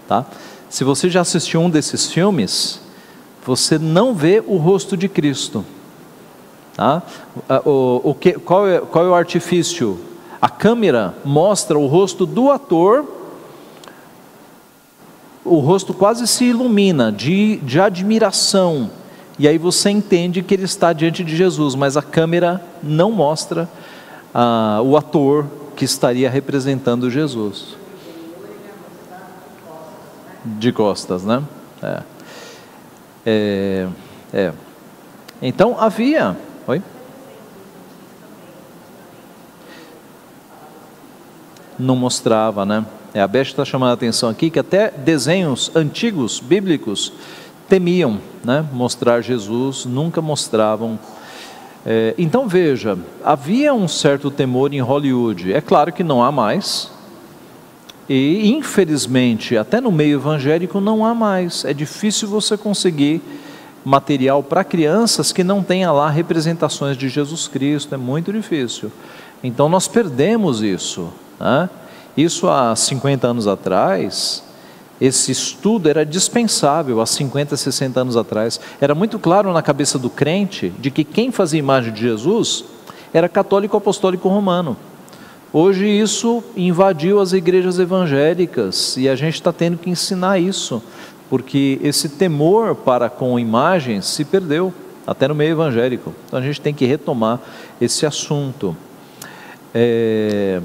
Tá? Se você já assistiu um desses filmes, você não vê o rosto de Cristo. Tá? O, o que, qual, é, qual é o artifício? A câmera mostra o rosto do ator, o rosto quase se ilumina de, de admiração e aí você entende que ele está diante de Jesus, mas a câmera não mostra ah, o ator que estaria representando Jesus. De costas, né? É. É, é. Então havia. Oi? Não mostrava, né? É, a Beth está chamando a atenção aqui que até desenhos antigos, bíblicos, temiam né, mostrar Jesus, nunca mostravam. É, então veja, havia um certo temor em Hollywood, é claro que não há mais, e infelizmente, até no meio evangélico não há mais, é difícil você conseguir material para crianças que não tenha lá representações de Jesus Cristo, é muito difícil. Então nós perdemos isso. Né? Isso há 50 anos atrás, esse estudo era dispensável há 50, 60 anos atrás. Era muito claro na cabeça do crente de que quem fazia imagem de Jesus era católico apostólico romano. Hoje isso invadiu as igrejas evangélicas e a gente está tendo que ensinar isso, porque esse temor para com imagens se perdeu, até no meio evangélico. Então a gente tem que retomar esse assunto. É...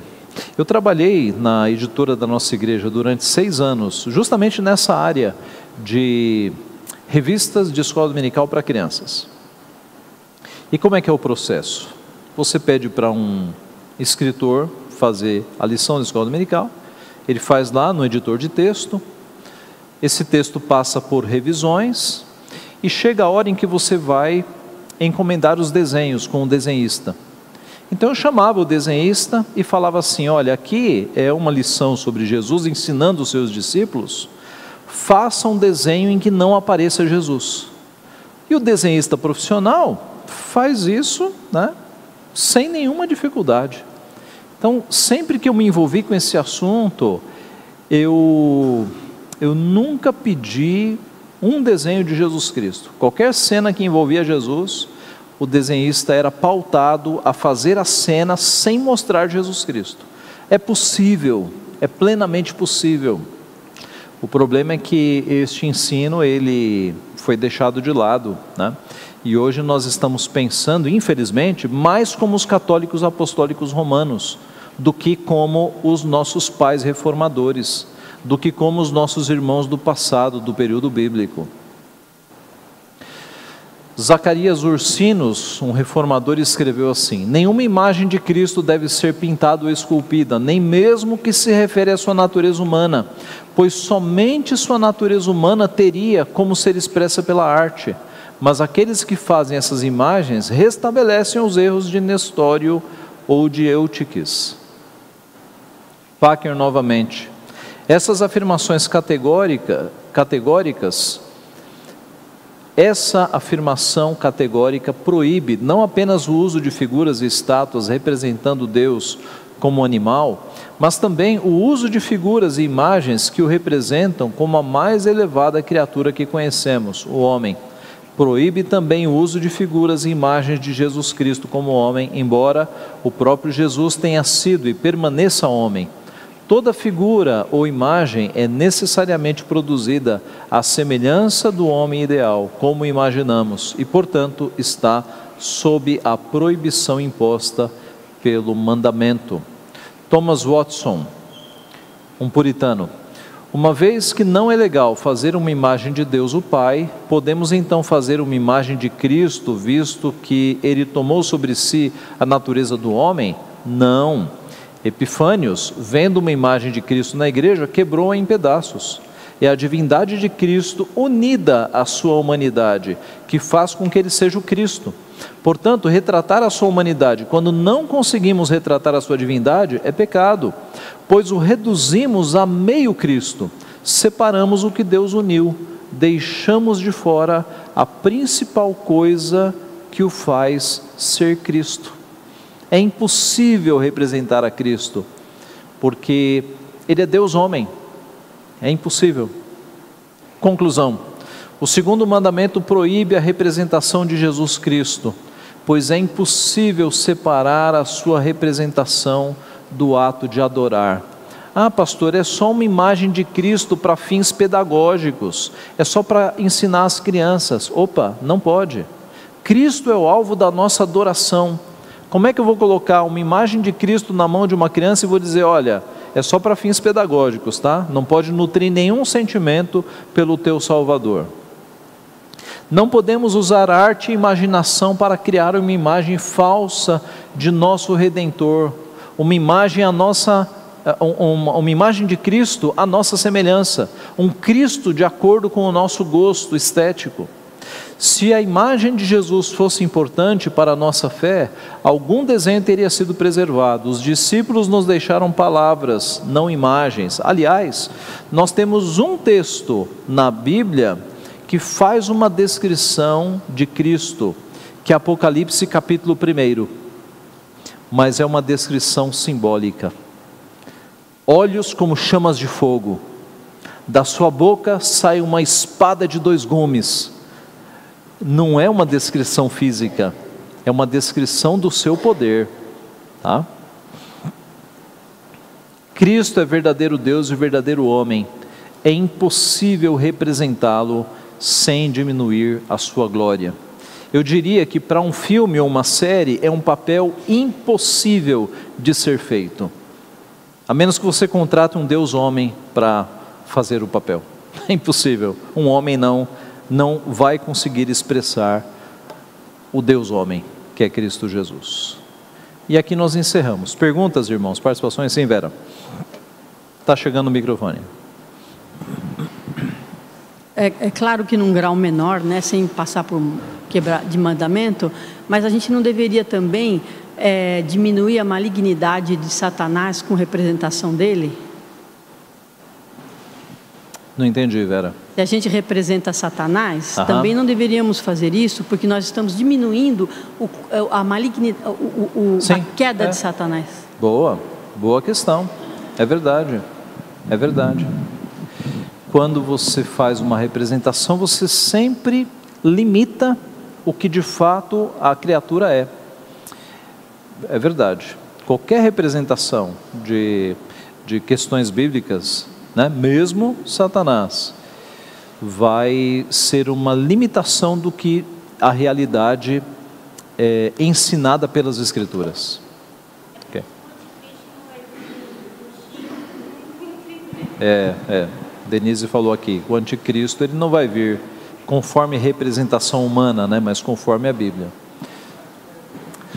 Eu trabalhei na editora da nossa igreja durante seis anos, justamente nessa área de revistas de escola dominical para crianças. E como é que é o processo? Você pede para um escritor fazer a lição da escola dominical, ele faz lá no editor de texto, esse texto passa por revisões e chega a hora em que você vai encomendar os desenhos com o desenhista. Então eu chamava o desenhista e falava assim: olha, aqui é uma lição sobre Jesus ensinando os seus discípulos, faça um desenho em que não apareça Jesus. E o desenhista profissional faz isso né, sem nenhuma dificuldade. Então, sempre que eu me envolvi com esse assunto, eu, eu nunca pedi um desenho de Jesus Cristo. Qualquer cena que envolvia Jesus, o desenhista era pautado a fazer a cena sem mostrar Jesus Cristo. É possível, é plenamente possível. O problema é que este ensino ele foi deixado de lado, né? E hoje nós estamos pensando, infelizmente, mais como os católicos apostólicos romanos do que como os nossos pais reformadores, do que como os nossos irmãos do passado, do período bíblico. Zacarias Ursinos, um reformador, escreveu assim: Nenhuma imagem de Cristo deve ser pintada ou esculpida, nem mesmo que se refere à sua natureza humana, pois somente sua natureza humana teria como ser expressa pela arte. Mas aqueles que fazem essas imagens restabelecem os erros de Nestório ou de Eutiques. Packer novamente. Essas afirmações categórica, categóricas essa afirmação categórica proíbe não apenas o uso de figuras e estátuas representando Deus como animal, mas também o uso de figuras e imagens que o representam como a mais elevada criatura que conhecemos, o homem. Proíbe também o uso de figuras e imagens de Jesus Cristo como homem, embora o próprio Jesus tenha sido e permaneça homem. Toda figura ou imagem é necessariamente produzida à semelhança do homem ideal, como imaginamos, e, portanto, está sob a proibição imposta pelo mandamento. Thomas Watson, um puritano. Uma vez que não é legal fazer uma imagem de Deus o Pai, podemos então fazer uma imagem de Cristo, visto que ele tomou sobre si a natureza do homem? Não. Epifânios, vendo uma imagem de Cristo na igreja, quebrou-a em pedaços. É a divindade de Cristo unida à sua humanidade que faz com que ele seja o Cristo. Portanto, retratar a sua humanidade quando não conseguimos retratar a sua divindade é pecado, pois o reduzimos a meio Cristo, separamos o que Deus uniu, deixamos de fora a principal coisa que o faz ser Cristo. É impossível representar a Cristo, porque Ele é Deus homem. É impossível. Conclusão: o segundo mandamento proíbe a representação de Jesus Cristo, pois é impossível separar a sua representação do ato de adorar. Ah, pastor, é só uma imagem de Cristo para fins pedagógicos, é só para ensinar as crianças. Opa, não pode. Cristo é o alvo da nossa adoração. Como é que eu vou colocar uma imagem de Cristo na mão de uma criança e vou dizer, olha, é só para fins pedagógicos, tá? Não pode nutrir nenhum sentimento pelo teu Salvador. Não podemos usar arte e imaginação para criar uma imagem falsa de nosso Redentor, uma imagem a nossa eh, uma imagem de Cristo à nossa semelhança, um Cristo de acordo com o nosso gosto estético. Se a imagem de Jesus fosse importante para a nossa fé, algum desenho teria sido preservado. Os discípulos nos deixaram palavras, não imagens. Aliás, nós temos um texto na Bíblia que faz uma descrição de Cristo, que é Apocalipse capítulo 1. Mas é uma descrição simbólica. Olhos como chamas de fogo, da sua boca sai uma espada de dois gumes não é uma descrição física, é uma descrição do seu poder, tá? Cristo é verdadeiro Deus e verdadeiro homem. É impossível representá-lo sem diminuir a sua glória. Eu diria que para um filme ou uma série é um papel impossível de ser feito. A menos que você contrate um Deus homem para fazer o papel. É impossível. Um homem não não vai conseguir expressar o Deus homem, que é Cristo Jesus. E aqui nós encerramos. Perguntas, irmãos? Participações? Sim, Vera. Está chegando o microfone. É, é, claro que num grau menor, né, sem passar por quebrar de mandamento, mas a gente não deveria também é, diminuir a malignidade de Satanás com representação dele? Não entendi, Vera. Se a gente representa Satanás, também não deveríamos fazer isso, porque nós estamos diminuindo o, a malignidade, o, o, Sim, a queda é. de Satanás. Boa, boa questão. É verdade. É verdade. Quando você faz uma representação, você sempre limita o que de fato a criatura é. É verdade. Qualquer representação de, de questões bíblicas né? mesmo Satanás, vai ser uma limitação do que a realidade é ensinada pelas Escrituras. Okay. É, é. Denise falou aqui, o anticristo ele não vai vir conforme representação humana, né? mas conforme a Bíblia.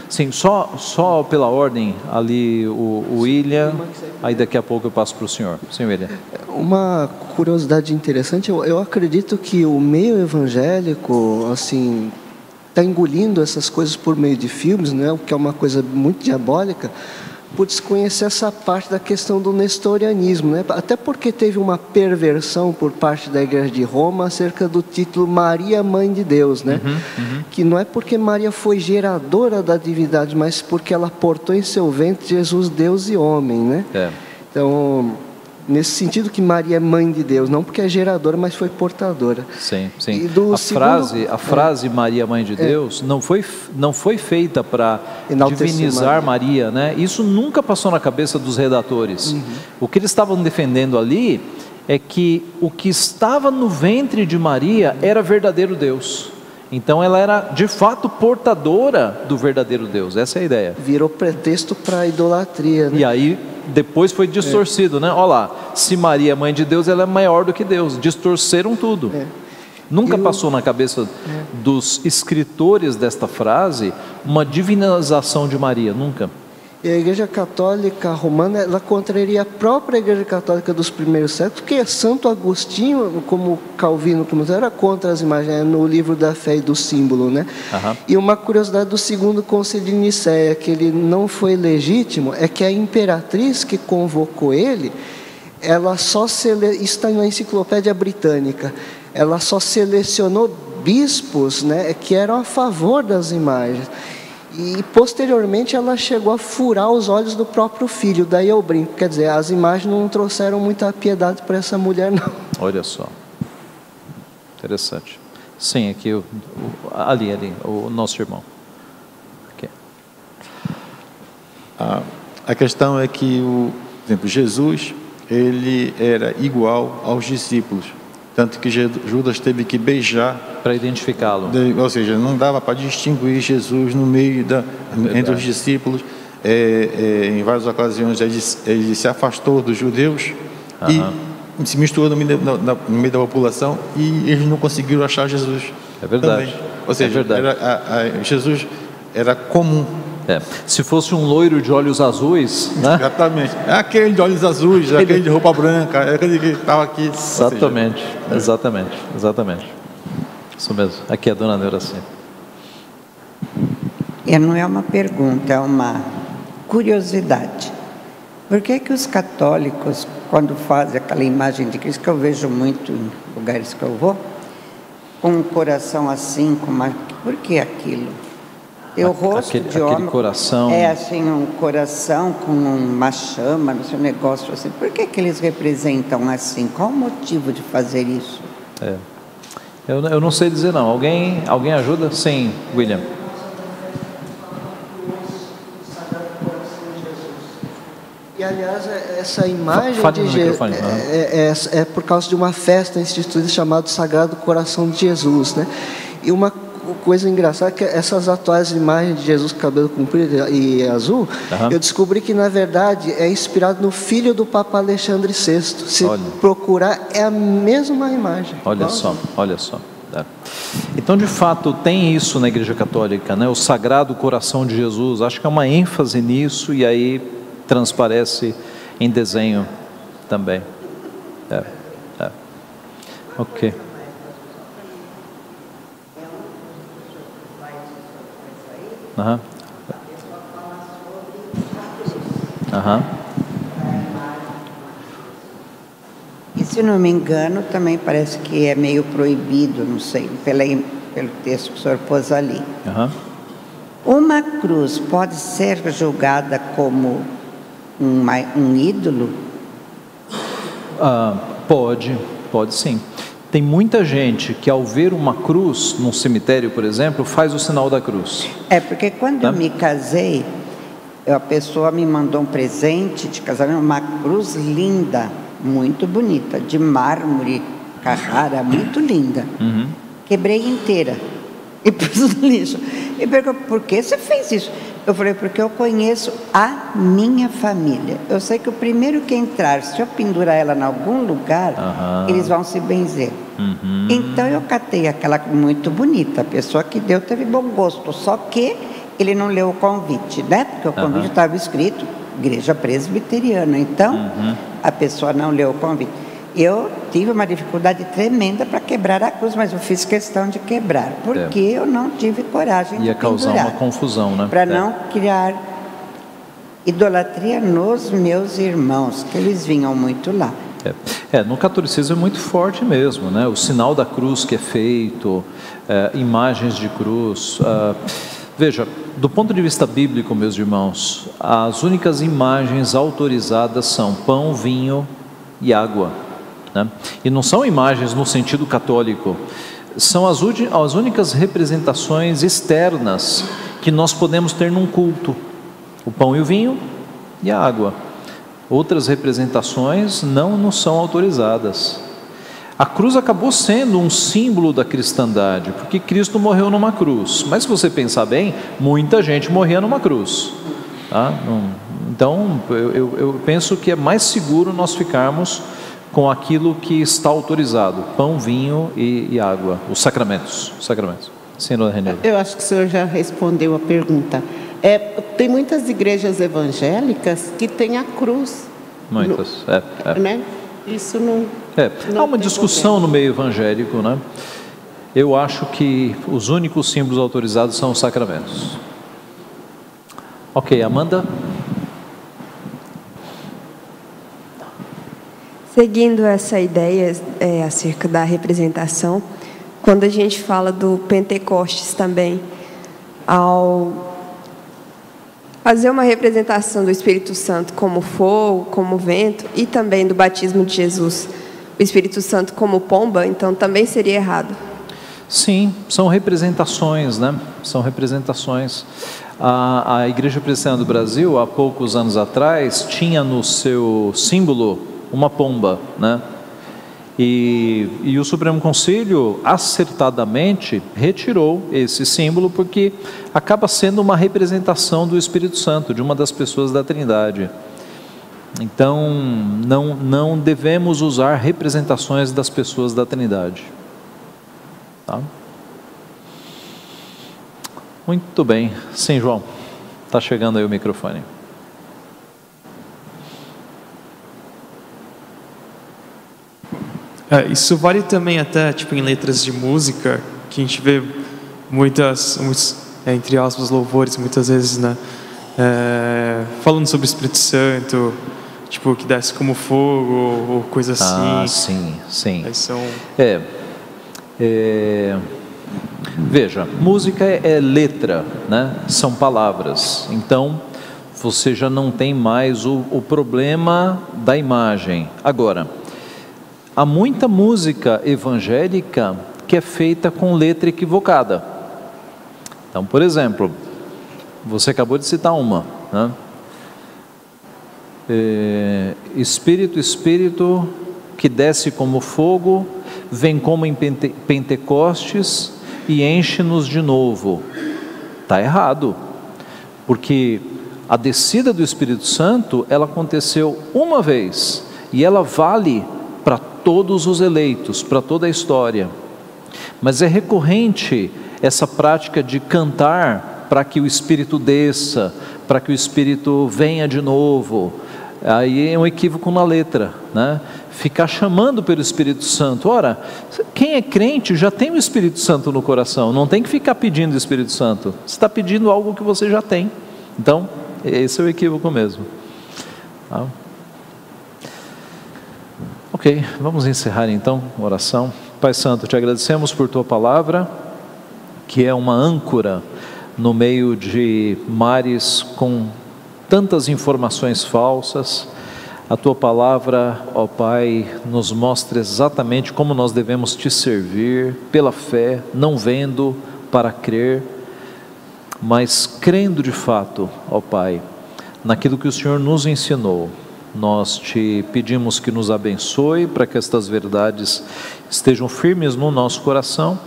Sim, só, só pela ordem, ali o, o William, aí daqui a pouco eu passo para o senhor. Sim, William. Uma curiosidade interessante, eu, eu acredito que o meio evangélico, assim, está engolindo essas coisas por meio de filmes, né, o que é uma coisa muito diabólica, por desconhecer essa parte da questão do nestorianismo, né? até porque teve uma perversão por parte da Igreja de Roma acerca do título Maria Mãe de Deus, né? Uhum, uhum. que não é porque Maria foi geradora da divindade, mas porque ela portou em seu ventre Jesus Deus e homem, né? É. Então nesse sentido que Maria é mãe de Deus, não porque é geradora, mas foi portadora. Sim, sim. a segundo, frase, a frase é, Maria mãe de é. Deus é, não foi não foi feita para divinizar Maria. Maria, né? Isso nunca passou na cabeça dos redatores. Uhum. O que eles estavam defendendo ali é que o que estava no ventre de Maria era verdadeiro Deus. Então ela era de fato portadora do verdadeiro Deus. Essa é a ideia. Virou pretexto para idolatria. Né? E aí depois foi distorcido, é. né? Olha lá, se Maria é mãe de Deus, ela é maior do que Deus. Distorceram tudo. É. Nunca passou na cabeça é. dos escritores desta frase uma divinização de Maria, nunca. E a Igreja Católica Romana, ela contraria a própria Igreja Católica dos primeiros séculos, porque Santo Agostinho, como Calvino, como era contra as imagens, no livro da fé e do símbolo, né? Uhum. E uma curiosidade do segundo Concílio de Nicéia, que ele não foi legítimo, é que a imperatriz que convocou ele, ela só sele... está na enciclopédia britânica, ela só selecionou bispos, né, que eram a favor das imagens. E posteriormente ela chegou a furar os olhos do próprio filho. Daí eu brinco, quer dizer, as imagens não trouxeram muita piedade para essa mulher, não. Olha só, interessante. Sim, aqui o, ali, ali, o nosso irmão. Okay. A, a questão é que o, por exemplo, Jesus ele era igual aos discípulos. Tanto que Judas teve que beijar. Para identificá-lo. Ou seja, não dava para distinguir Jesus no meio da, entre os discípulos. É, é, em várias ocasiões ele, ele, se afastou dos judeus uhum. e se misturou no meio, da, no meio, da população e eles não conseguiram achar Jesus. É verdade. Também. Ou seja, é verdade. Era, a, a, Jesus era comum é. Se fosse um loiro de olhos azuis, né? Exatamente. É aquele de olhos azuis, é aquele de roupa branca, é aquele que estava aqui. Exatamente, seja, é. exatamente, exatamente. Isso mesmo. Aqui é a dona Neuracinha. E não é uma pergunta, é uma curiosidade. Por que que os católicos, quando fazem aquela imagem de Cristo, que eu vejo muito em lugares que eu vou, com um coração assim, com uma... por que aquilo? E o rosto aquele, de homem coração... é assim um coração com uma chama, no seu negócio assim. Por que, que eles representam assim? Qual o motivo de fazer isso? É. Eu, eu não sei dizer não. Alguém, alguém ajuda? Sim, William. E aliás, é, essa imagem de Jesus é, é, é, é, por causa de uma festa instituída chamada Sagrado Coração de Jesus, né? E uma coisa engraçada é que essas atuais imagens de Jesus com cabelo comprido e azul, uhum. eu descobri que na verdade é inspirado no filho do Papa Alexandre VI. Se olha. procurar, é a mesma imagem. Olha só, olha só. É. Então, de fato, tem isso na Igreja Católica, né? O Sagrado Coração de Jesus. Acho que é uma ênfase nisso e aí transparece em desenho também. É, é. Ok. Aham. Aham. E se não me engano, também parece que é meio proibido, não sei, pela, pelo texto que o senhor pôs ali. Uhum. Uma cruz pode ser julgada como uma, um ídolo? Ah, pode, pode sim. Tem muita gente que, ao ver uma cruz num cemitério, por exemplo, faz o sinal da cruz. É, porque quando tá? eu me casei, a pessoa me mandou um presente de casamento, uma cruz linda, muito bonita, de mármore, Carrara, muito linda. Uhum. Quebrei inteira e pus no lixo. E perguntou, por que você fez isso? Eu falei, porque eu conheço a minha família. Eu sei que o primeiro que entrar, se eu pendurar ela em algum lugar, uhum. eles vão se benzer. Uhum. Então eu catei aquela muito bonita, a pessoa que deu teve bom gosto, só que ele não leu o convite, né? Porque o convite estava uhum. escrito igreja presbiteriana. Então, uhum. a pessoa não leu o convite. Eu tive uma dificuldade tremenda para quebrar a cruz, mas eu fiz questão de quebrar, porque é. eu não tive coragem Ia de causar uma confusão, né? Para é. não criar idolatria nos meus irmãos, que eles vinham muito lá. É. é. no catolicismo é muito forte mesmo, né? O sinal da cruz que é feito, é, imagens de cruz. Uh, veja, do ponto de vista bíblico, meus irmãos, as únicas imagens autorizadas são pão, vinho e água. Né? E não são imagens no sentido católico, são as, as únicas representações externas que nós podemos ter num culto: o pão e o vinho e a água. Outras representações não nos são autorizadas. A cruz acabou sendo um símbolo da cristandade, porque Cristo morreu numa cruz. Mas se você pensar bem, muita gente morria numa cruz. Tá? Então, eu, eu, eu penso que é mais seguro nós ficarmos com aquilo que está autorizado: pão, vinho e, e água, os sacramentos. Os sacramentos. Senhor René. Eu acho que o senhor já respondeu a pergunta. É, tem muitas igrejas evangélicas que têm a cruz. Muitas, no, é, é. Né? Isso não. É, não há uma discussão problema. no meio evangélico, né? Eu acho que os únicos símbolos autorizados são os sacramentos. Ok, Amanda. Seguindo essa ideia é, acerca da representação, quando a gente fala do Pentecostes também, ao fazer uma representação do Espírito Santo como fogo, como vento, e também do batismo de Jesus, o Espírito Santo como pomba, então também seria errado. Sim, são representações, né? São representações. A, a Igreja Presbiteriana do Brasil, há poucos anos atrás, tinha no seu símbolo uma pomba, né? E, e, o Supremo Conselho acertadamente retirou esse símbolo porque acaba sendo uma representação do Espírito Santo, de uma das pessoas da Trindade. Então, não, não devemos usar representações das pessoas da Trindade. Tá? Muito bem. Sim, João. Está chegando aí o microfone. É, isso vale também até tipo em letras de música, que a gente vê muitas, muitos, é, entre aspas, louvores muitas vezes, né? É, falando sobre o Espírito Santo, tipo que desce como fogo ou coisa assim. Ah, sim, sim. são... É, é, veja, música é, é letra, né? São palavras. Então você já não tem mais o, o problema da imagem. Agora Há muita música evangélica que é feita com letra equivocada. Então, por exemplo, você acabou de citar uma, né? É, espírito, Espírito que desce como fogo, vem como em Pente Pentecostes e enche-nos de novo. Está errado, porque a descida do Espírito Santo ela aconteceu uma vez e ela vale todos os eleitos, para toda a história. Mas é recorrente essa prática de cantar para que o Espírito desça, para que o Espírito venha de novo. Aí é um equívoco na letra, né? Ficar chamando pelo Espírito Santo. Ora, quem é crente já tem o Espírito Santo no coração, não tem que ficar pedindo o Espírito Santo. Você está pedindo algo que você já tem. Então, esse é o equívoco mesmo. Tá? Ok, vamos encerrar então a oração. Pai Santo, te agradecemos por tua palavra, que é uma âncora no meio de mares com tantas informações falsas. A tua palavra, ó Pai, nos mostra exatamente como nós devemos te servir pela fé, não vendo para crer, mas crendo de fato, ó Pai, naquilo que o Senhor nos ensinou nós te pedimos que nos abençoe para que estas verdades estejam firmes no nosso coração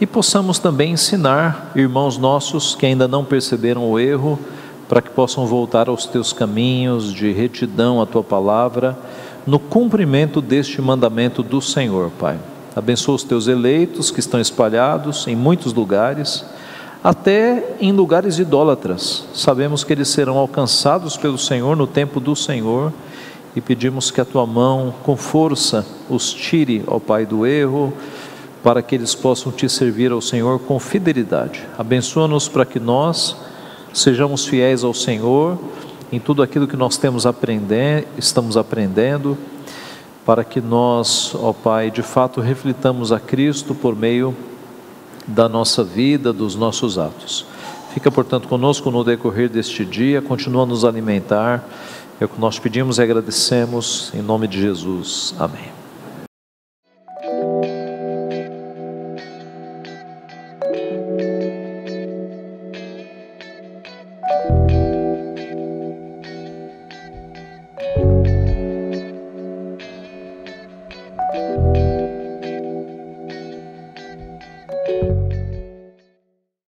e possamos também ensinar irmãos nossos que ainda não perceberam o erro para que possam voltar aos teus caminhos de retidão à tua palavra, no cumprimento deste mandamento do Senhor, Pai. Abençoa os teus eleitos que estão espalhados em muitos lugares, até em lugares idólatras. Sabemos que eles serão alcançados pelo Senhor no tempo do Senhor e pedimos que a tua mão, com força, os tire, ó Pai, do erro, para que eles possam te servir ao Senhor com fidelidade. Abençoa-nos para que nós sejamos fiéis ao Senhor em tudo aquilo que nós temos aprender, estamos aprendendo, para que nós, ó Pai, de fato reflitamos a Cristo por meio da nossa vida, dos nossos atos. Fica, portanto, conosco no decorrer deste dia, continua a nos alimentar é o que nós pedimos e agradecemos em nome de Jesus. Amém.